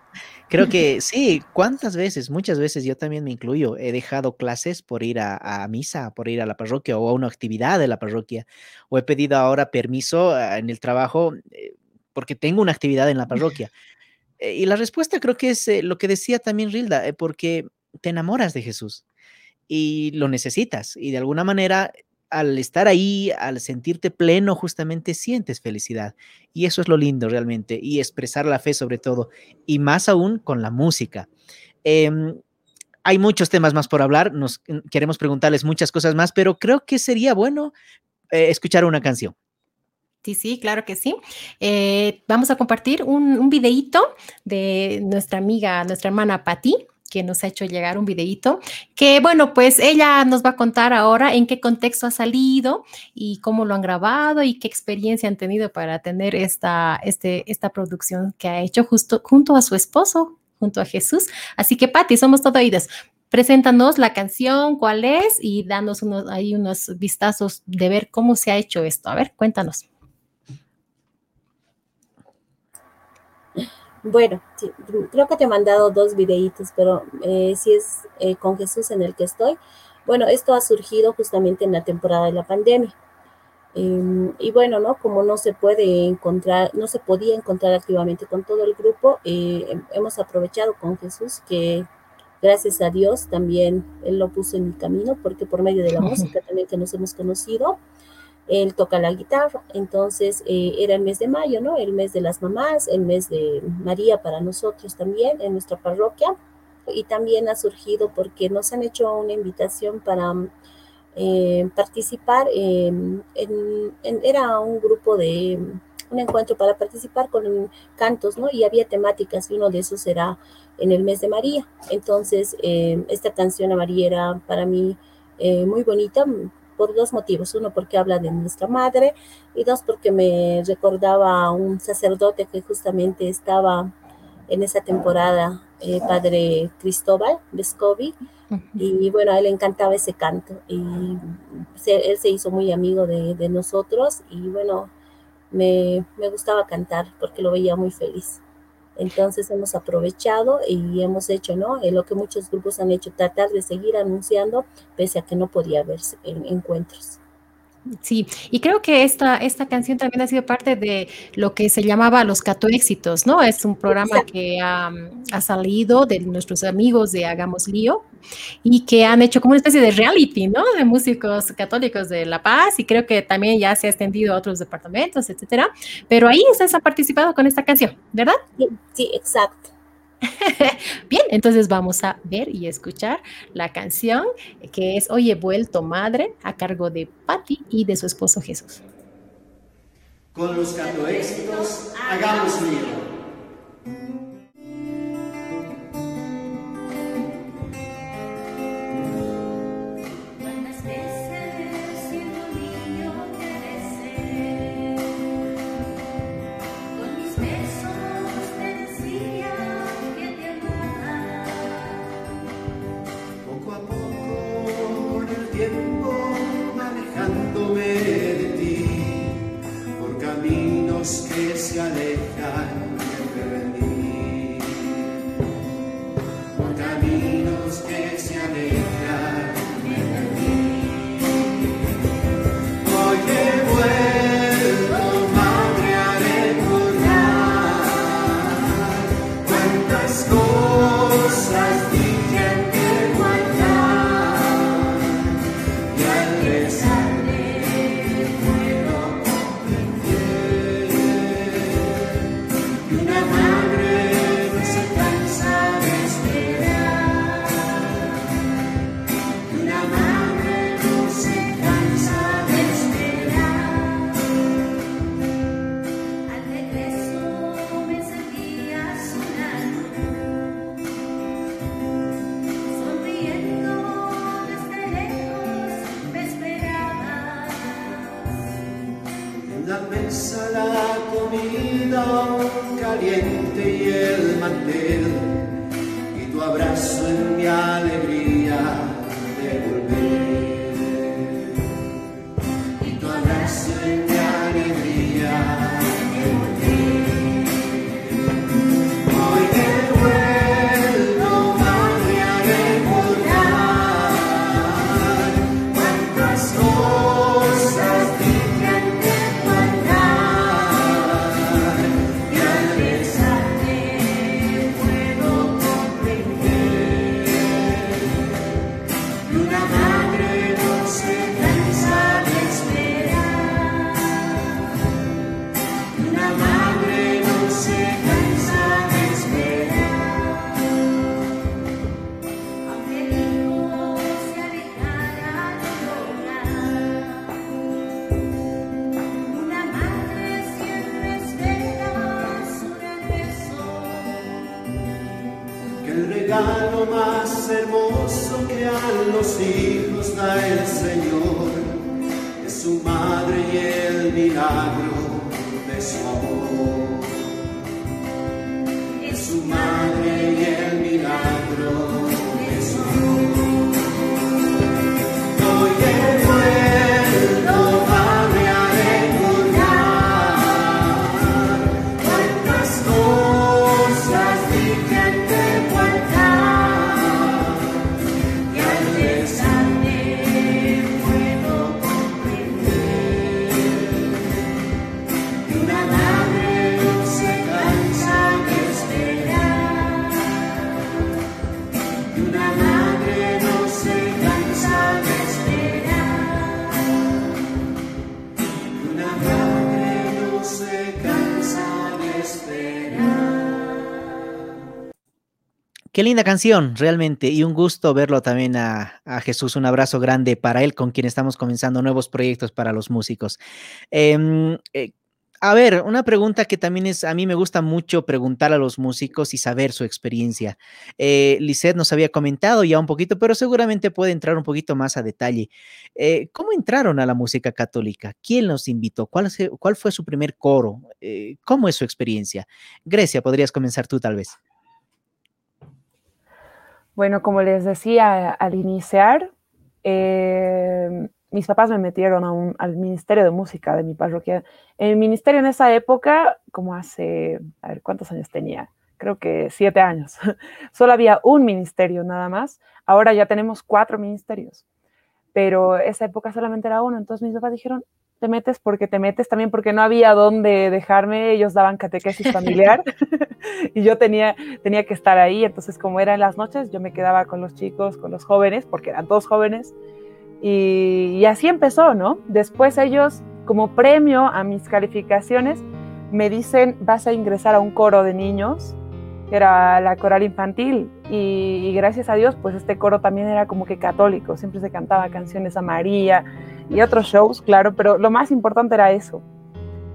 Creo que sí, ¿cuántas veces? Muchas veces yo también me incluyo. He dejado clases por ir a, a, misa, por ir a la parroquia o a una actividad de la parroquia. O he pedido ahora permiso en el trabajo porque tengo una actividad en la parroquia. Eh, y la respuesta creo que es eh, lo que decía también Rilda, eh, porque te enamoras de Jesús y lo necesitas. Y de alguna manera, al estar ahí, al sentirte pleno, justamente sientes felicidad. Y eso es lo lindo realmente. Y expresar la fe sobre todo. Y más aún con la música. Em, hay muchos temas más por hablar. Nos mm, queremos preguntarles muchas cosas más, pero creo que sería bueno escuchar una canción. Sí, sí, claro que sí. Eh, vamos a compartir un, un, videíto de nuestra amiga, nuestra hermana Patti, que nos ha hecho llegar un videíto, que bueno, pues ella nos va a contar ahora en qué contexto ha salido y cómo lo han grabado y qué experiencia han tenido para tener esta, este, esta producción que ha hecho justo junto a su esposo, junto a Jesús. Así que Patti, somos todo oídos. Preséntanos la canción, cuál es y danos unos, ahí unos vistazos de ver cómo se ha hecho esto. A ver, cuéntanos. Bueno, sí, creo que te he mandado dos videitos, pero eh, si es eh, con Jesús en el que estoy. Bueno, esto ha surgido justamente en la temporada de la pandemia. Eh, y bueno, ¿no? Como no se puede encontrar, no se podía encontrar activamente con todo el grupo, eh, hemos aprovechado con Jesús que gracias a Dios también Él lo puso en mi camino, porque por medio de la música también que nos hemos conocido, él toca la guitarra, entonces eh, era el mes de mayo, ¿no? El mes de las mamás, el mes de María para nosotros también en nuestra parroquia y también ha surgido porque nos han hecho una invitación para eh, participar en, era un grupo de un encuentro para participar con cantos, ¿no? Y había temáticas y uno de esos era en el mes de María. Entonces, eh, esta canción a María era para mí muy bonita, por dos motivos. Uno, porque habla de nuestra madre y dos, porque me recordaba a un sacerdote que justamente estaba en esa temporada, eh, padre Cristóbal Vescovi, y bueno, a él le encantaba ese canto y se, él se hizo muy amigo de, de nosotros y bueno, me, me gustaba cantar porque lo veía muy feliz. Entonces hemos aprovechado y hemos hecho, ¿no? En lo que muchos grupos han hecho, tratar de seguir anunciando pese a que no podía haberse en encuentros. Sí, y creo que esta, esta canción también ha sido parte de lo que se llamaba Los Cato Éxitos, ¿no? Es un programa que ha, ha, salido de nuestros amigos de Hagamos Lío y que han hecho como una especie de reality, ¿no? De músicos católicos de La Paz y creo que también ya se ha extendido a otros departamentos, etcétera. Pero ahí ustedes han participado con esta canción, ¿verdad? Sí, sí exacto. Bien, entonces vamos a ver y escuchar la canción que es Hoy he vuelto madre a cargo de Patti y de su esposo Jesús. Con los canto éxitos, hagamos lío. Qué linda canción, realmente, y un gusto verlo también a, Jesús. Un abrazo grande para él, con quien estamos comenzando nuevos proyectos para los músicos. Em, eh, a ver, una pregunta que también es, a mí me gusta mucho preguntar a los músicos y saber su experiencia. Eh, Lisette nos había comentado ya un poquito, pero seguramente puede entrar un poquito más a detalle. Eh, ¿Cómo entraron a la música católica? ¿Quién los invitó? ¿Cuál, fue su primer coro? Eh, ¿Cómo es su experiencia? Grecia, podrías comenzar tú tal vez. Bueno, como les decía al iniciar, eh, mis papás me metieron al Ministerio de Música de mi parroquia. El ministerio en esa época, como hace, a ver, ¿cuántos años tenía? Creo que siete años. Solo había un ministerio nada más. Ahora ya tenemos cuatro ministerios. Pero esa época solamente era uno. Entonces mis papás dijeron, te metes porque te metes, también porque no había dónde dejarme, ellos daban catequesis familiar y yo tenía, tenía que estar ahí, entonces como era en las noches, yo me quedaba con los chicos, con los jóvenes, porque eran todos jóvenes, y, y así empezó, ¿no? Después ellos, como premio a mis calificaciones, me dicen, vas a ingresar a un coro de niños que era la coral infantil. Y, gracias a Dios, pues este coro también era como que católico, siempre se cantaba canciones a María y otros shows, claro, pero lo más importante era eso.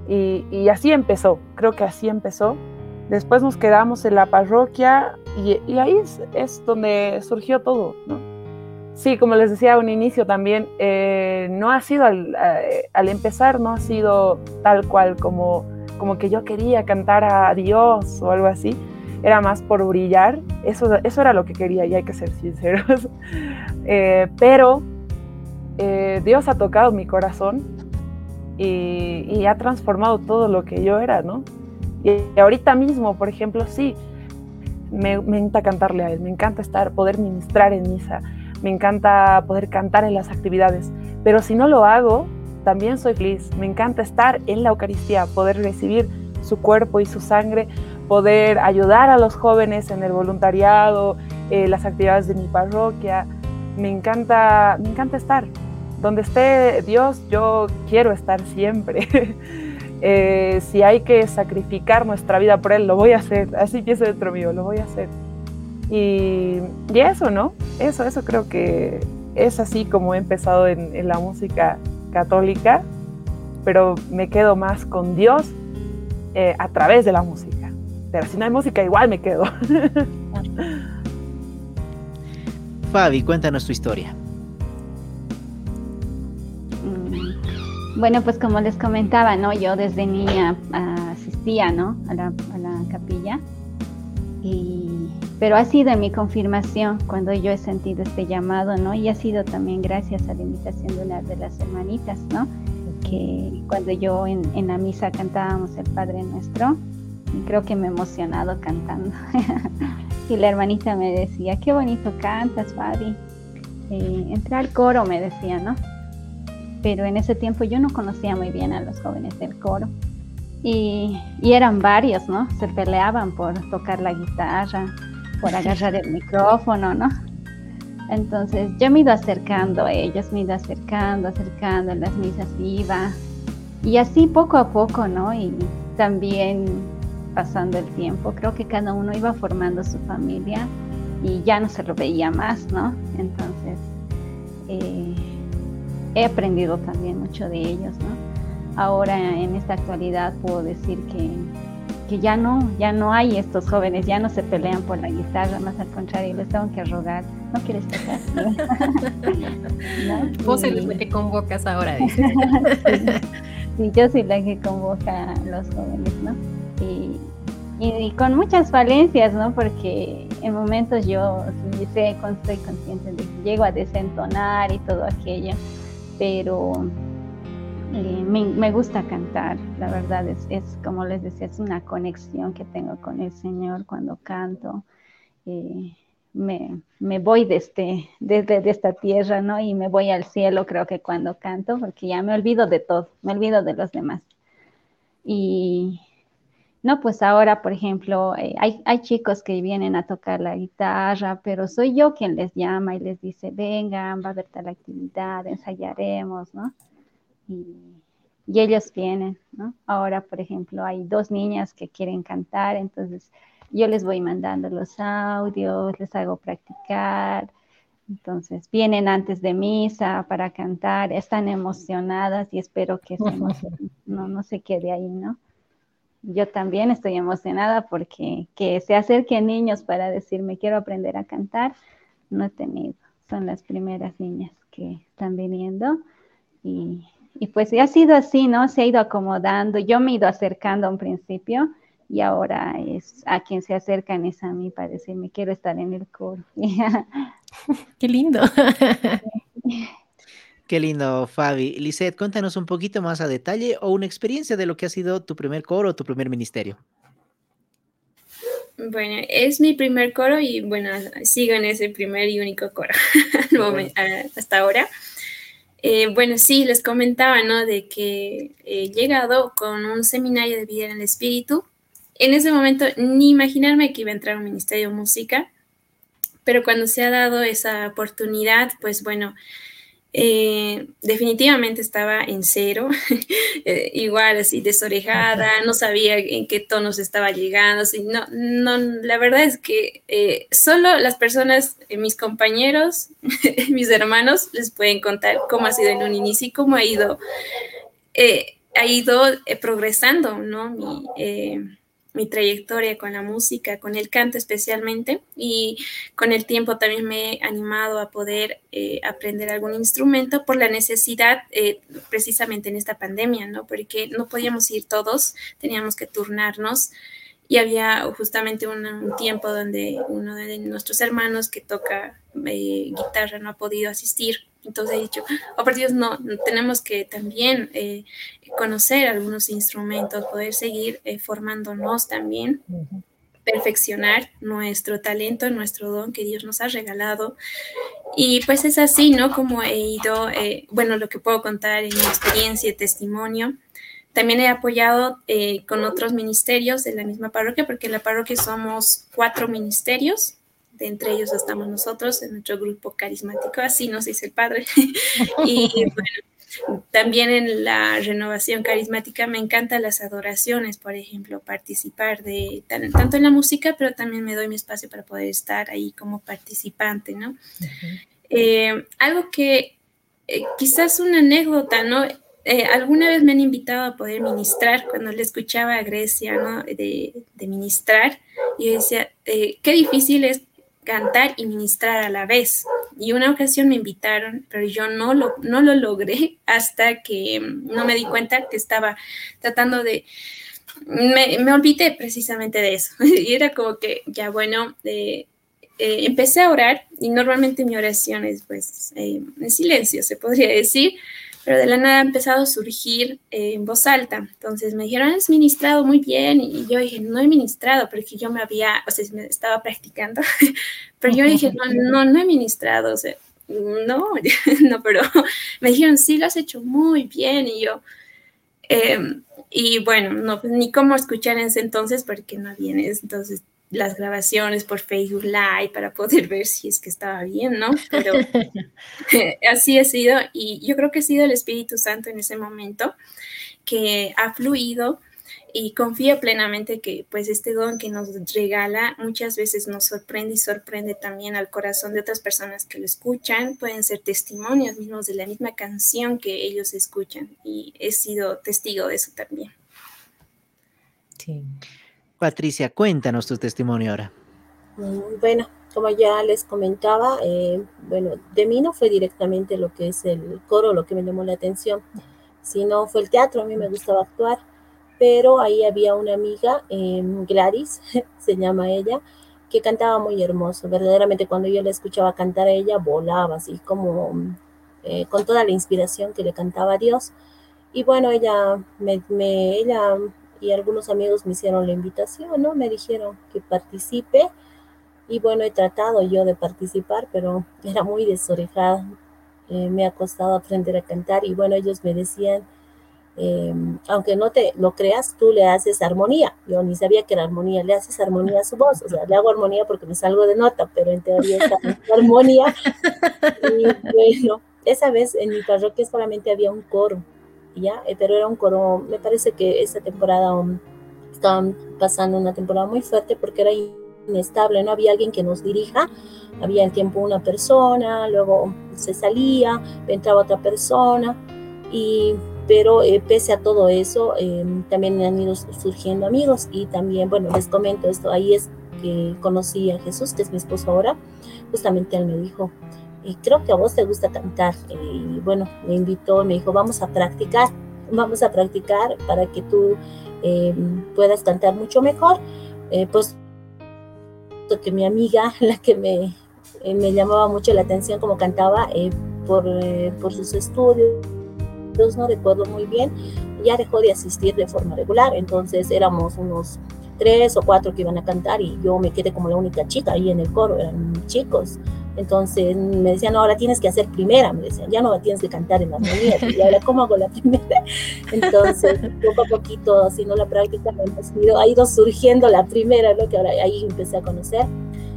Y, así empezó, creo que así empezó. Después nos quedamos en la parroquia y, ahí es, donde surgió todo, ¿no? Sí, como les decía a un inicio también, eh, no ha sido al, eh, al, empezar, no ha sido tal cual como, como que yo quería cantar a Dios o algo así, era más por brillar, eso, eso era lo que quería y hay que ser sinceros. Eh, pero eh, Dios ha tocado mi corazón y, ha transformado todo lo que yo era, ¿no? Y, ahorita mismo, por ejemplo, sí, me, encanta cantarle a Él, me encanta estar, poder ministrar en misa, me encanta poder cantar en las actividades, pero si no lo hago, también soy feliz, me encanta estar en la Eucaristía, poder recibir su cuerpo y su sangre, poder ayudar a los jóvenes en el voluntariado, eh, las actividades de mi parroquia. Me encanta, me encanta estar. Donde esté Dios, yo quiero estar siempre. Eh, si hay que sacrificar nuestra vida por Él, lo voy a hacer. Así pienso dentro mío, lo voy a hacer. Y, y, eso, ¿no? Eso, eso creo que es así como he empezado en, la música católica, pero me quedo más con Dios eh, a través de la música. Pero si no hay música, igual me quedo. Fabi, cuéntanos tu historia. Bueno, pues como les comentaba, ¿no? Yo desde niña ah, asistía, ¿no? A la, capilla. Y, pero ha sido mi confirmación cuando yo he sentido este llamado, ¿no? Y ha sido también gracias a la invitación de una de las hermanitas, ¿no? que cuando yo en, la misa cantábamos el Padre Nuestro, creo que me he emocionado cantando. y la hermanita me decía, qué bonito cantas, Fabi. Eh, entra al coro, me decía, ¿no? Pero en ese tiempo yo no conocía muy bien a los jóvenes del coro. Y, y, eran varios, ¿no? Se peleaban por tocar la guitarra, por agarrar el micrófono, ¿no? Entonces yo me iba acercando a ellos, me iba acercando, acercando, en las misas iba. Y así poco a poco, ¿no? Y también pasando el tiempo, creo que cada uno iba formando su familia y ya no se lo veía más, ¿no? Entonces eh, he aprendido también mucho de ellos, ¿no? Ahora en esta actualidad puedo decir que que ya no, ya no hay estos jóvenes, ya no se pelean por la guitarra, más al contrario, les tengo que rogar, no quieres tocar. ¿No? Vos eres la que convocas ahora, sí. sí, yo soy la que convoca a los jóvenes, ¿no? Y, y, con muchas falencias, ¿no? Porque en momentos yo sí sé, estoy consciente de que llego a desentonar y todo aquello, pero eh, me, gusta cantar, la verdad es, es, como les decía, es una conexión que tengo con el Señor cuando canto. Eh, me, me, voy desde, desde de esta tierra, ¿no? Y me voy al cielo, creo que cuando canto, porque ya me olvido de todo, me olvido de los demás. Y no, pues ahora, por ejemplo, eh, hay, hay, chicos que vienen a tocar la guitarra, pero soy yo quien les llama y les dice, vengan, va a haber tal actividad, ensayaremos, ¿no? y, ellos vienen, ¿no? Ahora, por ejemplo, hay dos niñas que quieren cantar, entonces yo les voy mandando los audios, les hago practicar, entonces vienen antes de misa para cantar, están emocionadas y espero que no, no se quede ahí, ¿no? Yo también estoy emocionada porque que se acerquen niños para decirme quiero aprender a cantar, no he tenido. Son las primeras niñas que están viniendo y y pues ha sido así, ¿no? Se ha ido acomodando. Yo me he ido acercando a un principio y ahora es a quien se acercan es a mí para decirme quiero estar en el coro. Qué lindo. Qué lindo, Fabi. Lisette, cuéntanos un poquito más a detalle o una experiencia de lo que ha sido tu primer coro o tu primer ministerio. Bueno, es mi primer coro y bueno, sigo en ese primer y único coro hasta ahora. Eh, bueno, sí, les comentaba, ¿no? De que he llegado con un seminario de vida en el espíritu. En ese momento ni imaginarme que iba a entrar a un ministerio de música, pero cuando se ha dado esa oportunidad, pues bueno, eh, definitivamente estaba en cero, eh, igual así desorejada, no sabía en qué tonos estaba llegando, así, no, no, la verdad es que eh, solo las personas, mis compañeros, mis hermanos, les pueden contar cómo ha sido en un inicio y cómo ha ido, ha ido progresando, ¿no? Mi, mi trayectoria con la música, con el canto especialmente, y con el tiempo también me he animado a poder eh, aprender algún instrumento por la necesidad, eh, precisamente en esta pandemia, ¿no? Porque no podíamos ir todos, teníamos que turnarnos. Y había justamente un, tiempo donde uno de nuestros hermanos que toca eh, guitarra no ha podido asistir entonces he dicho, oh por Dios, no, tenemos que también eh, conocer algunos instrumentos, poder seguir eh, formándonos también, perfeccionar nuestro talento, nuestro don que Dios nos ha regalado. Y pues es así, ¿no? Como he ido, eh, bueno, lo que puedo contar en mi experiencia y testimonio. También he apoyado con otros ministerios de la misma parroquia, porque en la parroquia somos cuatro ministerios de entre ellos estamos nosotros en nuestro grupo carismático, así nos dice el Padre. y bueno, también en la renovación carismática me encantan las adoraciones, por ejemplo, participar de tanto en la música, pero también me doy mi espacio para poder estar ahí como participante, ¿no? Eh, algo que eh, quizás una anécdota, ¿no? Eh, alguna vez me han invitado a poder ministrar cuando le escuchaba a Grecia, ¿no? De, de ministrar, y yo decía, qué difícil es cantar y ministrar a la vez. Y una ocasión me invitaron, pero yo no lo, no lo logré hasta que mm, no me di cuenta que estaba tratando de... Me, me olvidé precisamente de eso. Y era como que, ya bueno, eh, eh, empecé a orar y normalmente mi oración es pues eh, en silencio, se podría decir, pero de la nada ha empezado a surgir eh, en voz alta. Entonces me dijeron, has ministrado muy bien, y yo dije, no he ministrado, porque yo me había, o sea, me estaba practicando, pero yo dije, no, no, no he ministrado, o sea, no, no, pero me dijeron, sí, lo has hecho muy bien, y yo, em, y bueno, no, ni cómo escuchar en ese entonces, porque no vienes, entonces las grabaciones por Facebook Live para poder ver si es que estaba bien, ¿no? Pero así ha sido y yo creo que ha sido el Espíritu Santo en ese momento que ha fluido y confío plenamente que pues este don que nos regala muchas veces nos sorprende y sorprende también al corazón de otras personas que lo escuchan, pueden ser testimonios mismos de la misma canción que ellos escuchan y he sido testigo de eso también. Sí. Patricia, cuéntanos tu testimonio ahora. Mm, bueno, como ya les comentaba, eh, bueno, de mí no fue directamente lo que es el coro lo que me llamó la atención, sino fue el teatro, a mí me gustaba actuar, pero ahí había una amiga, em, Gladys, se llama ella, que cantaba muy hermoso, verdaderamente cuando yo la escuchaba cantar a ella, volaba así como eh, con toda la inspiración que le cantaba Dios. Y bueno, ella me, me ella y algunos amigos me hicieron la invitación, ¿no? Me dijeron que participe y bueno, he tratado yo de participar, pero era muy desorejada. Eh, me ha costado aprender a cantar y bueno, ellos me decían, em, aunque no te lo creas, tú le haces armonía. Yo ni sabía que era armonía, le haces armonía a su voz, o sea, le hago armonía porque me salgo de nota, pero en teoría está en armonía. Y bueno, esa vez en mi parroquia solamente había un coro ¿ya? Eh, pero era un coro, me parece que esa temporada estaban pasando una temporada muy fuerte porque era inestable, no había alguien que nos dirija, había el tiempo una persona, luego se salía, entraba otra persona, y, pero eh, pese a todo eso, em, también han ido surgiendo amigos y también, bueno, les comento esto, ahí es que conocí a Jesús, que es mi esposo ahora, justamente él me dijo, y creo que a vos te gusta cantar. Y bueno, me invitó, me dijo, vamos a practicar, vamos a practicar para que tú eh, puedas cantar mucho mejor. Eh, pues que mi amiga, la que me, eh, me llamaba mucho la atención como cantaba por, por sus estudios, no recuerdo muy bien, ya dejó de asistir de forma regular, entonces éramos unos tres o cuatro que iban a cantar y yo me quedé como la única chica ahí en el coro, eran chicos. Entonces me decían, ahora tienes que hacer primera, me decían, ya no tienes que cantar en armonía. Y ahora, ¿cómo hago la primera? Entonces, poco a poquito, haciendo la práctica, ha ido, ha ido surgiendo la primera, lo que ahora ahí empecé a conocer.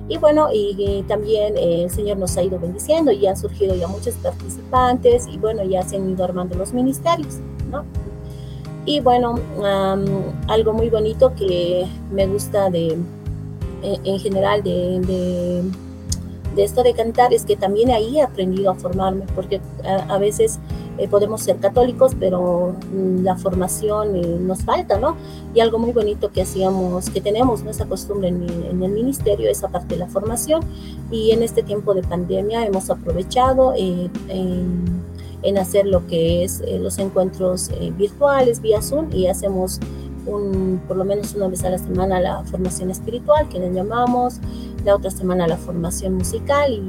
Y bueno, y, también eh, el Señor nos ha ido bendiciendo y han surgido ya muchos participantes y bueno, ya se han ido armando los ministerios, ¿no? Y bueno, algo muy bonito que me gusta de, en, general de, de, de, esto de cantar es que también ahí he aprendido a formarme, porque a, a veces eh, podemos ser católicos, pero mm, la formación eh, nos falta, ¿no? Y algo muy bonito que hacíamos, que tenemos nuestra costumbre en, en, el ministerio, es aparte de la formación, y en este tiempo de pandemia hemos aprovechado eh, en, en, hacer lo que es los encuentros virtuales vía Zoom y hacemos un, por lo menos una vez a la semana la formación espiritual, que le llamamos, la otra semana la formación musical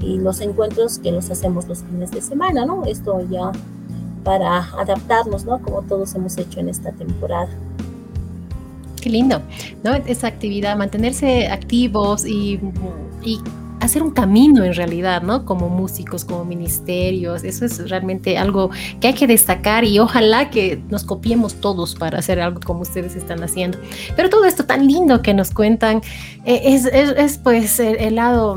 y los encuentros que los hacemos los fines de semana, ¿no? Esto ya para adaptarnos, ¿no? Como todos hemos hecho en esta temporada. Qué lindo, ¿no? Esa actividad, mantenerse activos y hacer un camino en realidad, ¿no? Como músicos, como ministerios, eso es realmente algo que hay que destacar y ojalá que nos copiemos todos para hacer algo como ustedes están haciendo. Pero todo esto tan lindo que nos cuentan eh, es, es, es, pues el lado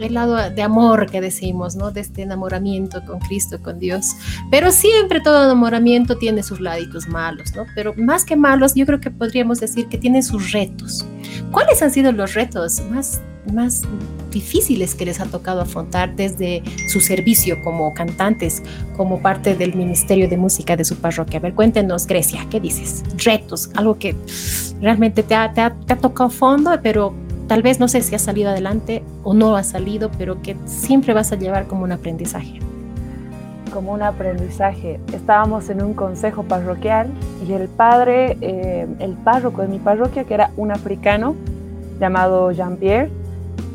el lado de amor que decimos, ¿no? De este enamoramiento con Cristo, con Dios. Pero siempre todo enamoramiento tiene sus laditos malos, ¿no? Pero más que malos, yo creo que podríamos decir que tiene sus retos. ¿Cuáles han sido los retos más, más difíciles que les ha tocado afrontar desde su servicio como cantantes, como parte del Ministerio de Música de su parroquia? A ver, cuéntenos, Grecia, ¿qué dices? Retos, algo que realmente te ha, te ha, te ha tocado fondo, pero tal vez no sé si ha salido adelante o no ha salido, pero que siempre vas a llevar como un aprendizaje. Como un aprendizaje. Estábamos en un consejo parroquial y el padre, eh, el párroco de mi parroquia, que era un africano llamado Jean-Pierre,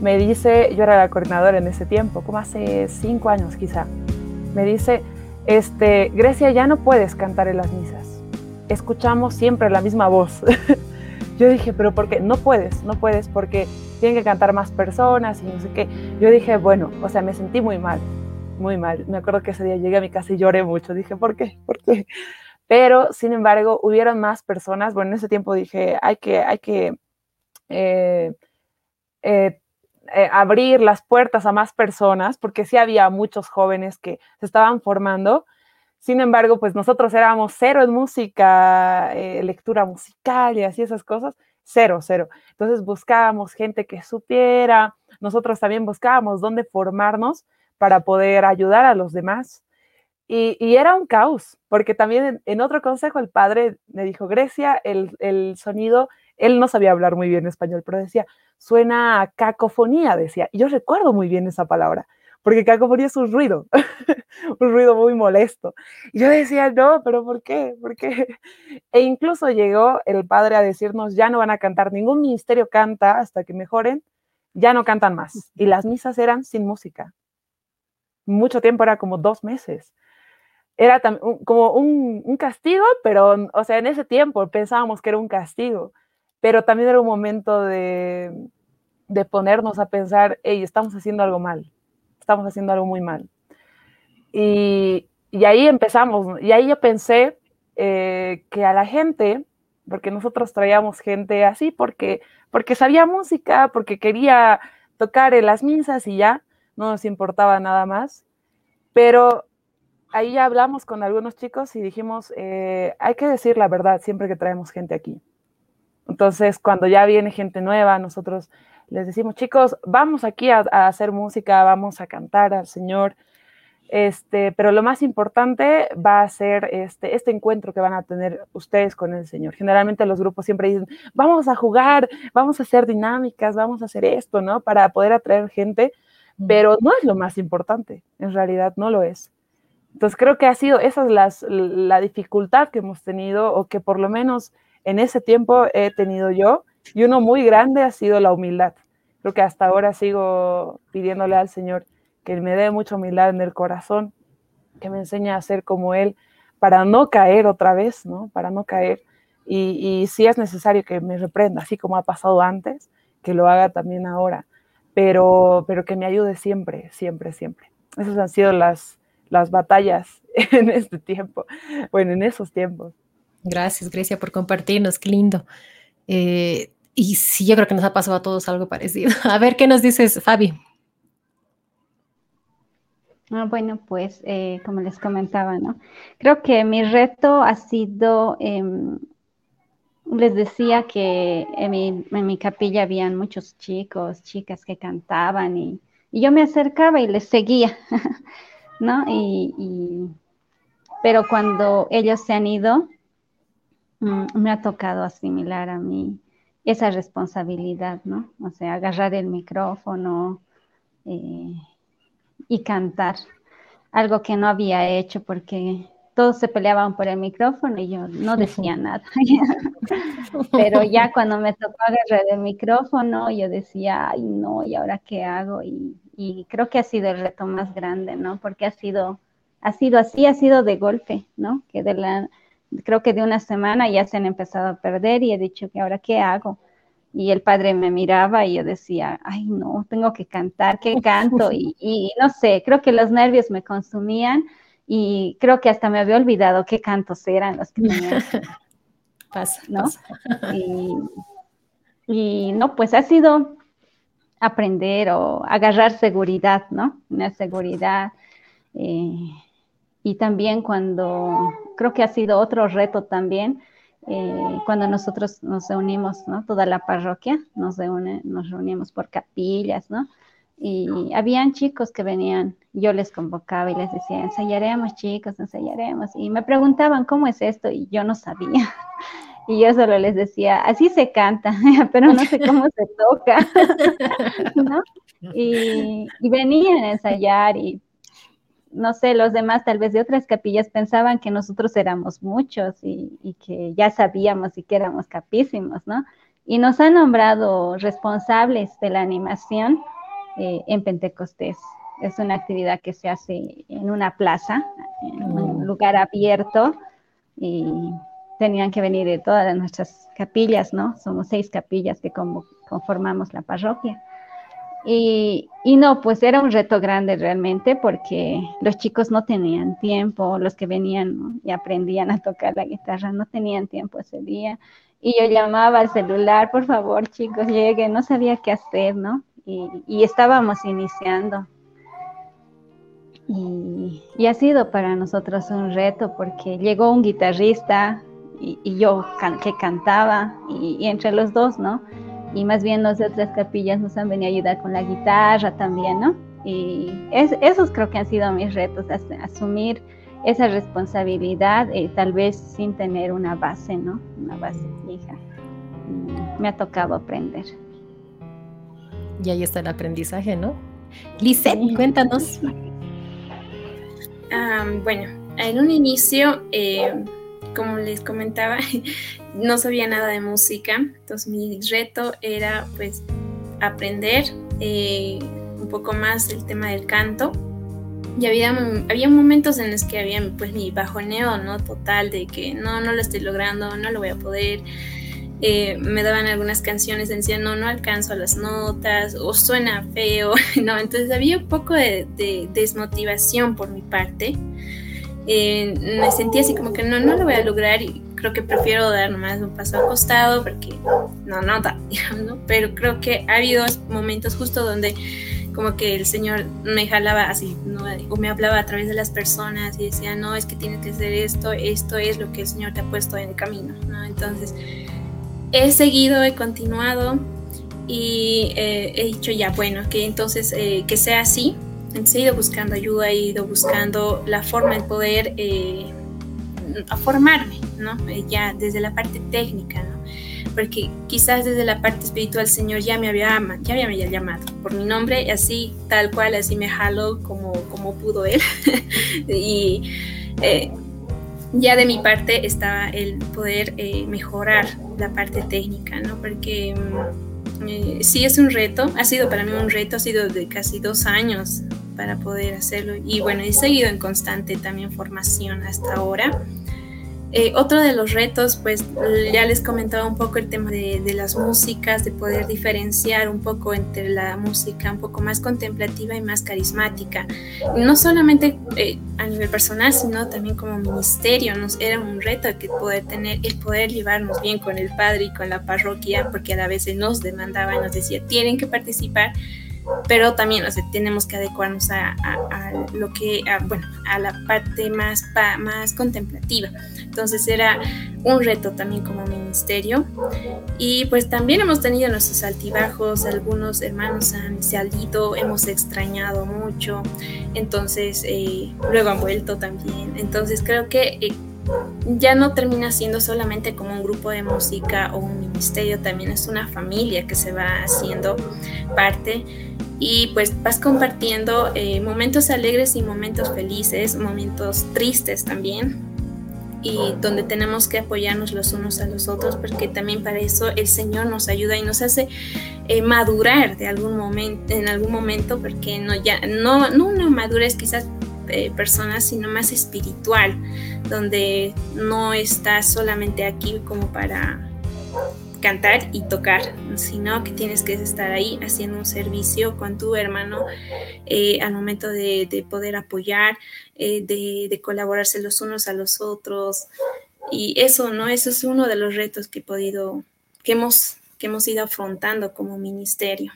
me dice, yo era la coordinadora en ese tiempo, como hace cinco años quizá, me dice, este, Grecia, ya no puedes cantar en las misas. Escuchamos siempre la misma voz. Yo dije, pero ¿por qué? No puedes, no puedes porque tienen que cantar más personas y no sé qué. Yo dije, bueno, o sea, me sentí muy mal, muy mal. Me acuerdo que ese día llegué a mi casa y lloré mucho. Dije, ¿por qué? ¿Por qué? Pero, sin embargo, hubieron más personas. Bueno, en ese tiempo dije, hay que, hay que eh, eh, eh, abrir las puertas a más personas, porque sí había muchos jóvenes que se estaban formando sin embargo, pues nosotros éramos cero en música, eh, lectura musical y así esas cosas, cero, cero. Entonces buscábamos gente que supiera, nosotros también buscábamos dónde formarnos para poder ayudar a los demás. Y, era un caos, porque también en, otro consejo el padre me dijo, Grecia, el, el, sonido, él no sabía hablar muy bien español, pero decía, suena a cacofonía, decía. Y yo recuerdo muy bien esa palabra porque cacofonía es un ruido, un ruido muy molesto. Yo decía, no, pero ¿por qué? ¿Por qué? E incluso llegó el padre a decirnos, ya no van a cantar, ningún ministerio canta hasta que mejoren, ya no cantan más. Y las misas eran sin música. Mucho tiempo, era como dos meses. Era como un, un castigo, pero, o sea, en ese tiempo pensábamos que era un castigo, pero también era un momento de, de ponernos a pensar, hey, estamos haciendo algo mal estamos haciendo algo muy mal. Y, y ahí empezamos, y ahí yo pensé eh, que a la gente, porque nosotros traíamos gente así, porque, porque sabía música, porque quería tocar en las misas y ya, no nos importaba nada más, pero ahí hablamos con algunos chicos y dijimos, eh, hay que decir la verdad siempre que traemos gente aquí. Entonces, cuando ya viene gente nueva, nosotros les decimos, chicos, vamos aquí a, hacer música, vamos a cantar al Señor, este, pero lo más importante va a ser este, este encuentro que van a tener ustedes con el Señor. Generalmente los grupos siempre dicen, vamos a jugar, vamos a hacer dinámicas, vamos a hacer esto, ¿no? Para poder atraer gente, pero no es lo más importante, en realidad no lo es. Entonces creo que ha sido esa es la dificultad que hemos tenido o que por lo menos en ese tiempo he tenido yo y uno muy grande ha sido la humildad. Creo que hasta ahora sigo pidiéndole al Señor que me dé mucha humildad en el corazón, que me enseñe a ser como Él, para no caer otra vez, ¿no? Para no caer. Y, si es necesario que me reprenda, así como ha pasado antes, que lo haga también ahora, pero, pero que me ayude siempre, siempre, siempre. Esas han sido las, las batallas en este tiempo, bueno, en esos tiempos. Gracias, Grecia, por compartirnos, qué lindo. Eh, y sí, yo creo que nos ha pasado a todos algo parecido. A ver, ¿qué nos dices, Fabi? Ah, bueno, pues eh, como les comentaba, ¿no? Creo que mi reto ha sido, em, les decía que en mi, capilla habían muchos chicos, chicas que cantaban y, yo me acercaba y les seguía, ¿no? Y, pero cuando ellos se han ido, me ha tocado asimilar a mí esa responsabilidad, ¿no? O sea, agarrar el micrófono. Eh, y cantar, algo que no había hecho porque todos se peleaban por el micrófono y yo no decía nada. Pero ya cuando me tocó agarrar el micrófono, yo decía, ay no, ¿y ahora qué hago? Y, creo que ha sido el reto más grande, ¿no? Porque ha sido, ha sido así, ha sido de golpe, ¿no? Que de la, creo que de una semana ya se han empezado a perder y he dicho que ahora qué hago y el padre me miraba y yo decía, ay no, tengo que cantar, ¿qué canto? Y, no sé, creo que los nervios me consumían y creo que hasta me había olvidado qué cantos eran los que tenía. pasa, ¿no? Y, no, pues ha sido aprender o agarrar seguridad, ¿no? Una seguridad. Eh, y también cuando, creo que ha sido otro reto también, eh, cuando nosotros nos reunimos, ¿no? Toda la parroquia nos reúne, nos reunimos por capillas, ¿no? Y habían chicos que venían, yo les convocaba y les decía, ensayaremos chicos, ensayaremos. Y me preguntaban, ¿cómo es esto? Y yo no sabía. Y yo solo les decía, así se canta, pero no sé cómo se toca, ¿no? Y, y venían a ensayar y no sé, los demás tal vez de otras capillas pensaban que nosotros éramos muchos y, que ya sabíamos y que éramos capísimos, ¿no? Y nos han nombrado responsables de la animación eh, en Pentecostés. Es una actividad que se hace en una plaza, en un lugar abierto, y tenían que venir de todas nuestras capillas, ¿no? Somos seis capillas que conformamos la parroquia. Y, no, pues era un reto grande realmente porque los chicos no tenían tiempo, los que venían y aprendían a tocar la guitarra no tenían tiempo ese día. Y yo llamaba al celular, por favor chicos, lleguen, no sabía qué hacer, ¿no? Y, estábamos iniciando. Y, ha sido para nosotros un reto porque llegó un guitarrista y, yo que cantaba y entre los dos, ¿no? Y más bien los de otras capillas nos han venido a ayudar con la guitarra también, ¿no? Y esos creo que han sido mis retos, asumir esa responsabilidad, eh, tal vez sin tener una base, ¿no? Una base fija. Mm, me ha tocado aprender. Y ahí está el aprendizaje, ¿no? Lisette, cuéntanos. bueno, en un inicio, eh, como les comentaba, no sabía nada de música, entonces mi reto era pues aprender eh, un poco más el tema del canto. Y había, había momentos en los que había pues mi bajoneo, ¿no? Total de que no, no lo estoy logrando, no lo voy a poder. Eh, me daban algunas canciones, decían, no, no alcanzo las notas, o suena feo, ¿no? Entonces había un poco de, de desmotivación por mi parte. Eh, me sentía así como que no, no lo voy a lograr y creo que prefiero dar nomás un paso al costado porque no nota, digamos, Pero creo que ha habido momentos justo donde como que el Señor me jalaba así, ¿no? o me hablaba a través de las personas y decía, no, es que tienes que hacer esto, esto es lo que el Señor te ha puesto en el camino, ¿no? Entonces, he seguido, he continuado y eh, he dicho ya, bueno, que entonces eh, que sea así, he ido buscando ayuda, he ido buscando la forma de poder eh, formarme, ¿no? Eh, ya desde la parte técnica, ¿no? Porque quizás desde la parte espiritual el Señor ya me había, ya me había llamado por mi nombre, así tal cual, así me jaló como, como pudo Él. y eh, ya de mi parte estaba el poder mejorar la parte técnica, ¿no? Porque mm, sí es un reto, ha sido para mí un reto, ha sido de casi dos años para poder hacerlo. Y bueno, he seguido en constante también formación hasta ahora. Eh, otro de los retos, pues ya les comentaba un poco el tema de, las músicas, de poder diferenciar un poco entre la música un poco más contemplativa y más carismática. No solamente eh, a nivel personal, sino también como ministerio. Nos era un reto que poder tener, el poder llevarnos bien con el padre y con la parroquia, porque a la vez nos demandaba y nos decía, tienen que participar pero también o sea, tenemos que adecuarnos a, lo que, bueno, a la parte más, más contemplativa. Entonces era un reto también como ministerio. Y pues también hemos tenido nuestros altibajos, algunos hermanos han salido, hemos extrañado mucho, entonces eh, luego han vuelto también. Entonces creo que... Eh, ya no termina siendo solamente como un grupo de música o un ministerio, también es una familia que se va haciendo parte y pues vas compartiendo eh, momentos alegres y momentos felices, momentos tristes también, y donde tenemos que apoyarnos los unos a los otros, porque también para eso el Señor nos ayuda y nos hace eh, madurar de algún momento, en algún momento, porque no ya no no una madurez quizás eh, personal, sino más espiritual, donde no estás solamente aquí como para cantar y tocar, sino que tienes que estar ahí haciendo un servicio con tu hermano eh, al momento de, poder apoyar, eh, de, colaborarse los unos a los otros. Y eso, ¿no? Eso es uno de los retos que he podido, que hemos, que hemos ido afrontando como ministerio.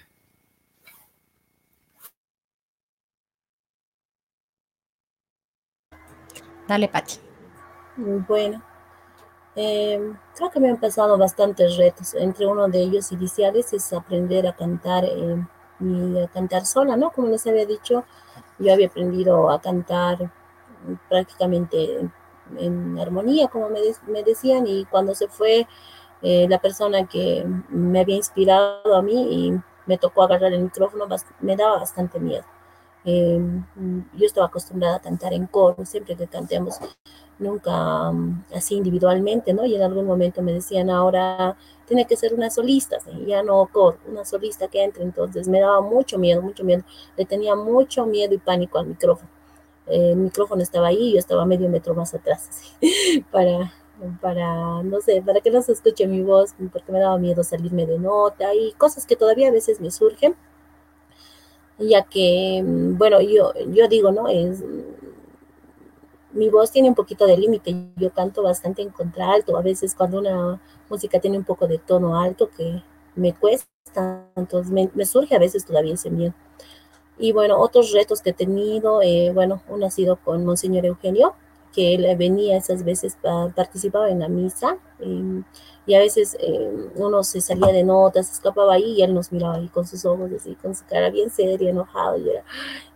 Dale, Pati. Bueno, Em, creo que me han pasado bastantes retos. Entre uno de ellos iniciales es aprender a cantar em, y a cantar sola, ¿no? Como les había dicho, yo había aprendido a cantar prácticamente en, armonía, como me, me, decían, y cuando se fue eh, la persona que me había inspirado a mí y me tocó agarrar el micrófono, me daba bastante miedo. Em, yo estaba acostumbrada a cantar en coro, siempre que cantemos nunca mm, así individualmente, ¿no? Y en algún momento me decían, ahora tiene que ser una solista, ya no coro, una solista que entre. Entonces me daba mucho miedo, mucho miedo. Le tenía mucho miedo y pánico al micrófono. el micrófono estaba ahí, yo estaba medio metro más atrás, para, para, no sé, para que no se escuche mi voz, porque me daba miedo salirme de nota y cosas que todavía a veces me surgen, ya que, mm, bueno, yo, yo digo, ¿no? Es, mi voz tiene un poquito de límite. Yo canto bastante en contralto. A veces cuando una música tiene un poco de tono alto que me cuesta, entonces me, surge a veces todavía ese miedo. Y bueno, otros retos que he tenido, eh, bueno, uno ha sido con Monseñor Eugenio, que él venía esas veces, participaba en la misa y, a veces eh, uno se salía de notas, escapaba ahí y él nos miraba ahí con sus ojos así, con su cara bien seria, enojado y era,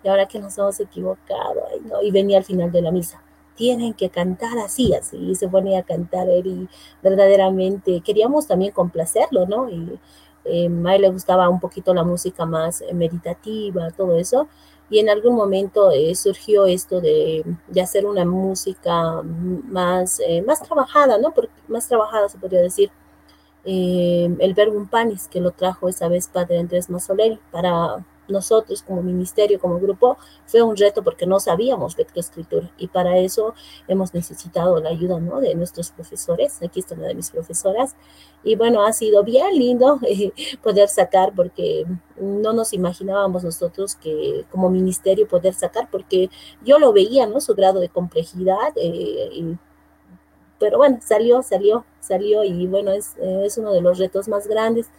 y ahora que nos hemos equivocado, ¿no? y venía al final de la misa tienen que cantar así, así, y se ponía a cantar él y verdaderamente queríamos también complacerlo, ¿no? Y eh, a él le gustaba un poquito la música más eh, meditativa, todo eso, y en algún momento eh, surgió esto de, de, hacer una música más, más trabajada, ¿no? más trabajada se podría decir, el verbo panis, que lo trajo esa vez Padre Andrés Masoleri para nosotros como ministerio, como grupo, fue un reto porque no sabíamos lectoescritura y para eso hemos necesitado la ayuda ¿no? de nuestros profesores. Aquí está una de mis profesoras. Y bueno, ha sido bien lindo eh, poder sacar porque no nos imaginábamos nosotros que como ministerio poder sacar porque yo lo veía, ¿no? Su grado de complejidad. Eh, pero bueno, salió, salió, salió y bueno, es, es uno de los retos más grandes.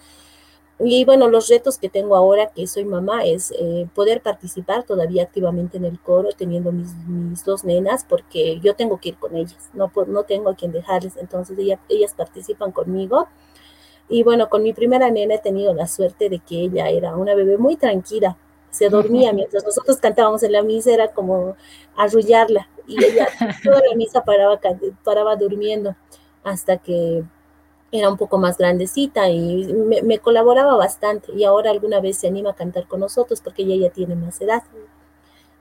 Y bueno, los retos que tengo ahora que soy mamá es eh, poder participar todavía activamente en el coro, teniendo mis, mis, dos nenas, porque yo tengo que ir con ellas, no, no tengo a quien dejarles, entonces ellas participan conmigo. Y bueno, con mi primera nena he tenido la suerte de que ella era una bebé muy tranquila, se dormía mientras nosotros cantábamos en la misa, era como arrullarla, y ella toda la misa paraba, paraba durmiendo hasta que era un poco más grandecita y me, colaboraba bastante y ahora alguna vez se anima a cantar con nosotros porque ella ya tiene más edad.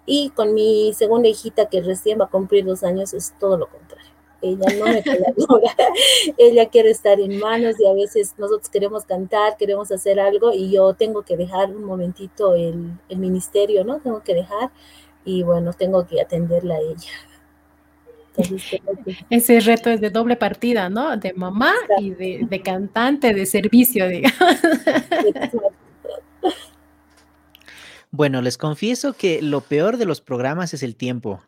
Y con mi segunda hijita que recién va a cumplir dos años es todo lo contrario. Ella no me colabora, ella quiere estar en manos y a veces nosotros queremos cantar, queremos hacer algo y yo tengo que dejar un momentito el, el ministerio, ¿no? Tengo que dejar y bueno, tengo que atenderla a ella. Ese reto es de doble partida, ¿no? De mamá y de, cantante de servicio, digamos. Bueno, les confieso que lo peor de los programas es el tiempo,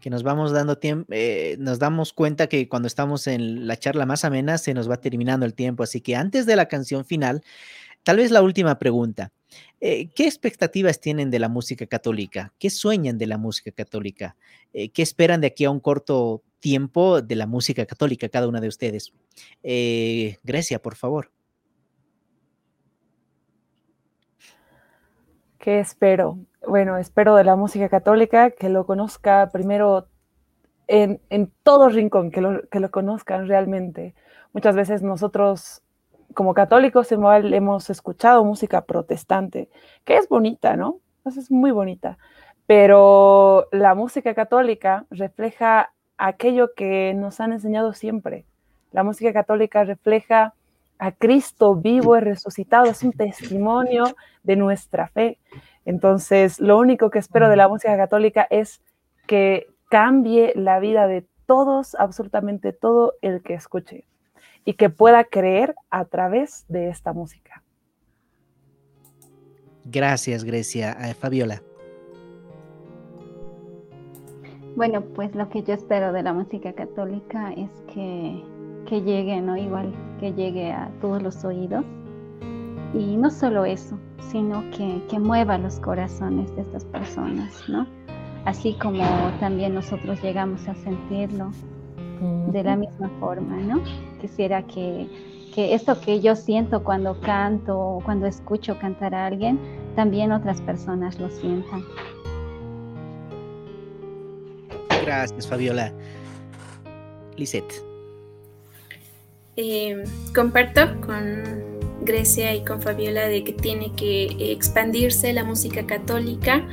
que nos vamos dando tiempo, eh, nos damos cuenta que cuando estamos en la charla más amena se nos va terminando el tiempo, así que antes de la canción final, tal vez la última pregunta. Eh, ¿Qué expectativas tienen de la música católica? ¿Qué sueñan de la música católica? Eh, ¿Qué esperan de aquí a un corto tiempo de la música católica, cada una de ustedes? Eh, Grecia, por favor. ¿Qué espero? Bueno, espero de la música católica que lo conozca primero en, todo rincón, que lo, que lo conozcan realmente. Muchas veces nosotros como católicos hemos escuchado música protestante, que es bonita, ¿no? es muy bonita. Pero la música católica refleja aquello que nos han enseñado siempre. La música católica refleja a Cristo vivo y resucitado, es un testimonio de nuestra fe. Entonces, lo único que espero de la música católica es que cambie la vida de todos, absolutamente todo el que escuche y que pueda creer a través de esta música. Gracias, Grecia. Eh, Fabiola. Bueno, pues lo que yo espero de la música católica es que, que llegue, ¿no? Igual que llegue a todos los oídos. Y no solo eso, sino que, que mueva los corazones de estas personas, ¿no? Así como también nosotros llegamos a sentirlo de la misma forma, ¿no? Quisiera que, que esto que yo siento cuando canto o cuando escucho cantar a alguien, también otras personas lo sientan. Gracias, Fabiola. Lisette. Eh, comparto con Grecia y con Fabiola de que tiene que expandirse la música católica,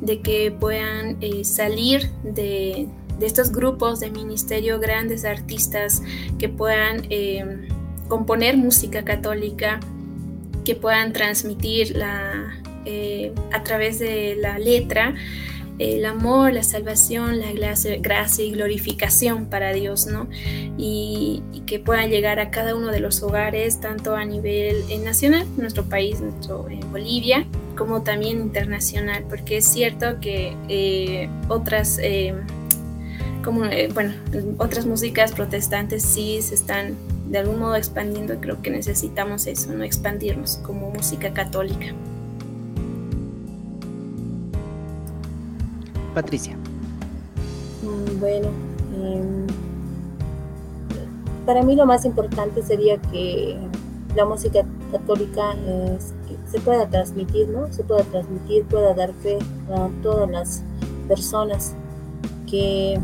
de que puedan eh, salir de, de estos grupos de ministerio, grandes artistas que puedan eh, componer música católica, que puedan transmitir la, eh, a través de la letra el amor, la salvación, la gracia, y glorificación para Dios, ¿no? Y, que puedan llegar a cada uno de los hogares, tanto a nivel eh, nacional, nuestro país, nuestro, Bolivia, como también internacional, porque es cierto que otras como, eh, bueno, otras músicas protestantes sí se están de algún modo expandiendo y creo que necesitamos eso, no expandirnos como música católica. Patricia. Mm, bueno, em, para mí lo más importante sería que la música católica se pueda transmitir, ¿no? Se pueda transmitir, pueda dar fe a todas las personas que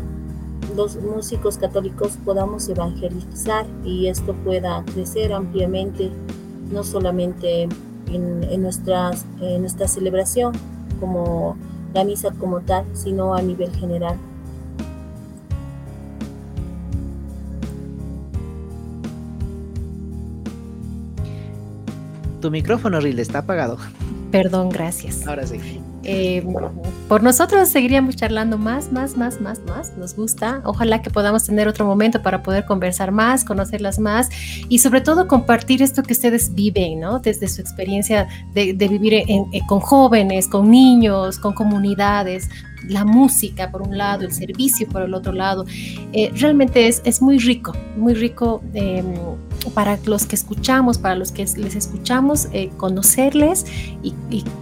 los músicos católicos podamos evangelizar y esto pueda crecer ampliamente, no solamente en, nuestras, en nuestra celebración como la misa como tal, sino a nivel general. Tu micrófono, Rilde, está apagado. Perdón, gracias. Ahora sí. Eh, por nosotros seguiríamos charlando más, más, más, más, más. Nos gusta. Ojalá que podamos tener otro momento para poder conversar más, conocerlas más y sobre todo compartir esto que ustedes viven, ¿no? Desde su experiencia de, vivir con jóvenes, con niños, con comunidades, la música por un lado, el servicio por el otro lado. Eh, realmente es, es, muy rico, muy rico em, para los que escuchamos, para los que les escuchamos, eh, conocerles y,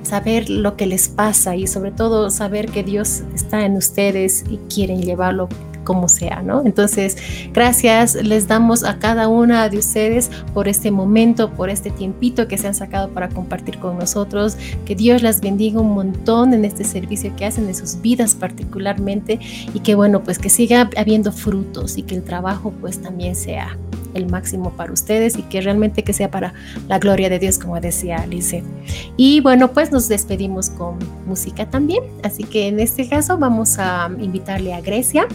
saber lo que les pasa y sobre todo saber que Dios está en ustedes y quieren llevarlo como sea, ¿no? Entonces, gracias les damos a cada una de ustedes por este momento, por este tiempito que se han sacado para compartir con nosotros. Que Dios las bendiga un montón en este servicio que hacen en sus vidas particularmente y que bueno, pues que siga habiendo frutos y que el trabajo pues también sea el máximo para ustedes y que realmente que sea para la gloria de Dios, como decía Alice. Y bueno, pues nos despedimos con música también, así que en este caso vamos a invitarle a Grecia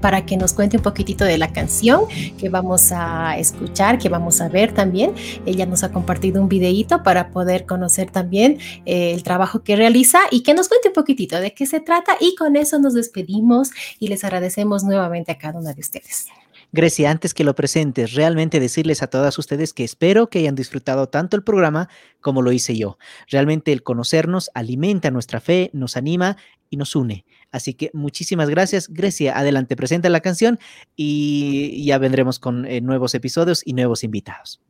para que nos cuente un poquitito de la canción que vamos a escuchar, que vamos a ver también. Ella nos ha compartido un videíto para poder conocer también eh, el trabajo que realiza y que nos cuente un poquitito de qué se trata y con eso nos despedimos y les agradecemos nuevamente a cada una de ustedes. Grecia, antes que lo presentes, realmente decirles a todas ustedes que espero que hayan disfrutado tanto el programa como lo hice yo. Realmente el conocernos alimenta nuestra fe, nos anima y nos une. Así que muchísimas gracias. Grecia, adelante, presenta la canción y ya vendremos con eh, nuevos episodios y nuevos invitados.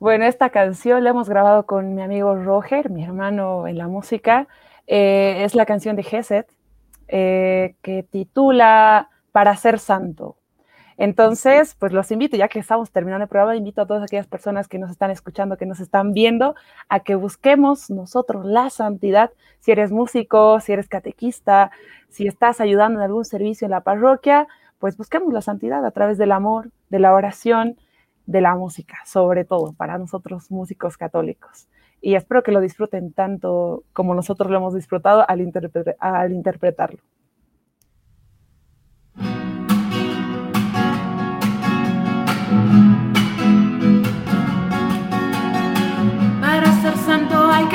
Bueno, esta canción la hemos grabado con mi amigo Roger, mi hermano en la música. Eh, es la canción de Geset, eh, que titula Para ser santo. Entonces, pues los invito, ya que estamos terminando el programa, invito a todas aquellas personas que nos están escuchando, que nos están viendo, a que busquemos nosotros la santidad. Si eres músico, si eres catequista, si estás ayudando en algún servicio en la parroquia, pues busquemos la santidad a través del amor, de la oración, de la música, sobre todo para nosotros músicos católicos. Y espero que lo disfruten tanto como nosotros lo hemos disfrutado al, al interpretarlo.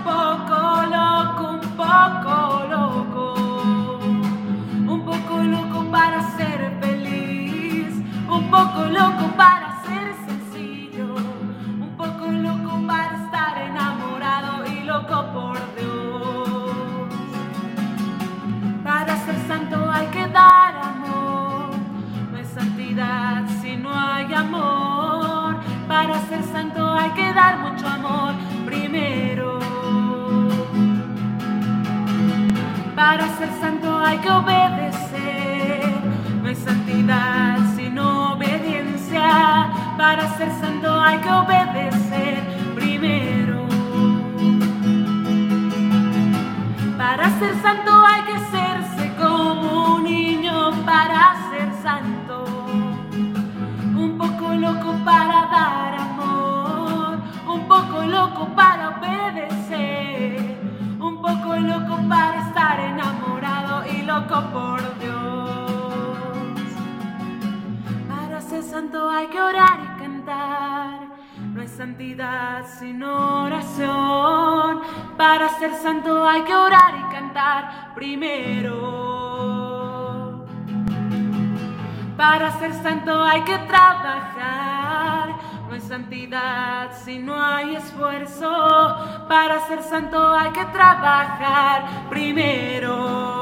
un poco loco, un poco loco, un poco loco para ser feliz, un poco loco para ser sencillo, un poco loco para estar enamorado y loco por Dios. Para ser santo hay que dar amor, no es santidad si no hay amor. Para ser santo hay que dar mucho amor primero. Para ser santo hay que obedecer. No hay santidad sino obediencia. Para ser santo hay que obedecer sino oración. Para ser santo hay que orar y cantar primero. Para ser santo hay que trabajar. No es santidad si no hay esfuerzo. Para ser santo hay que trabajar primero.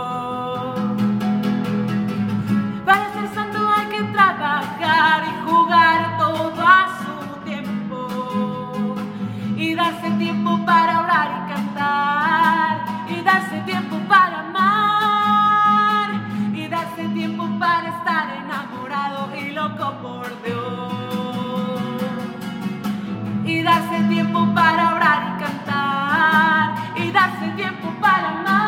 Tiempo para orar y cantar. Y darse tiempo para amar. Y darse tiempo para estar enamorado y loco por Dios. Y darse tiempo para orar y cantar. Y darse tiempo para amar.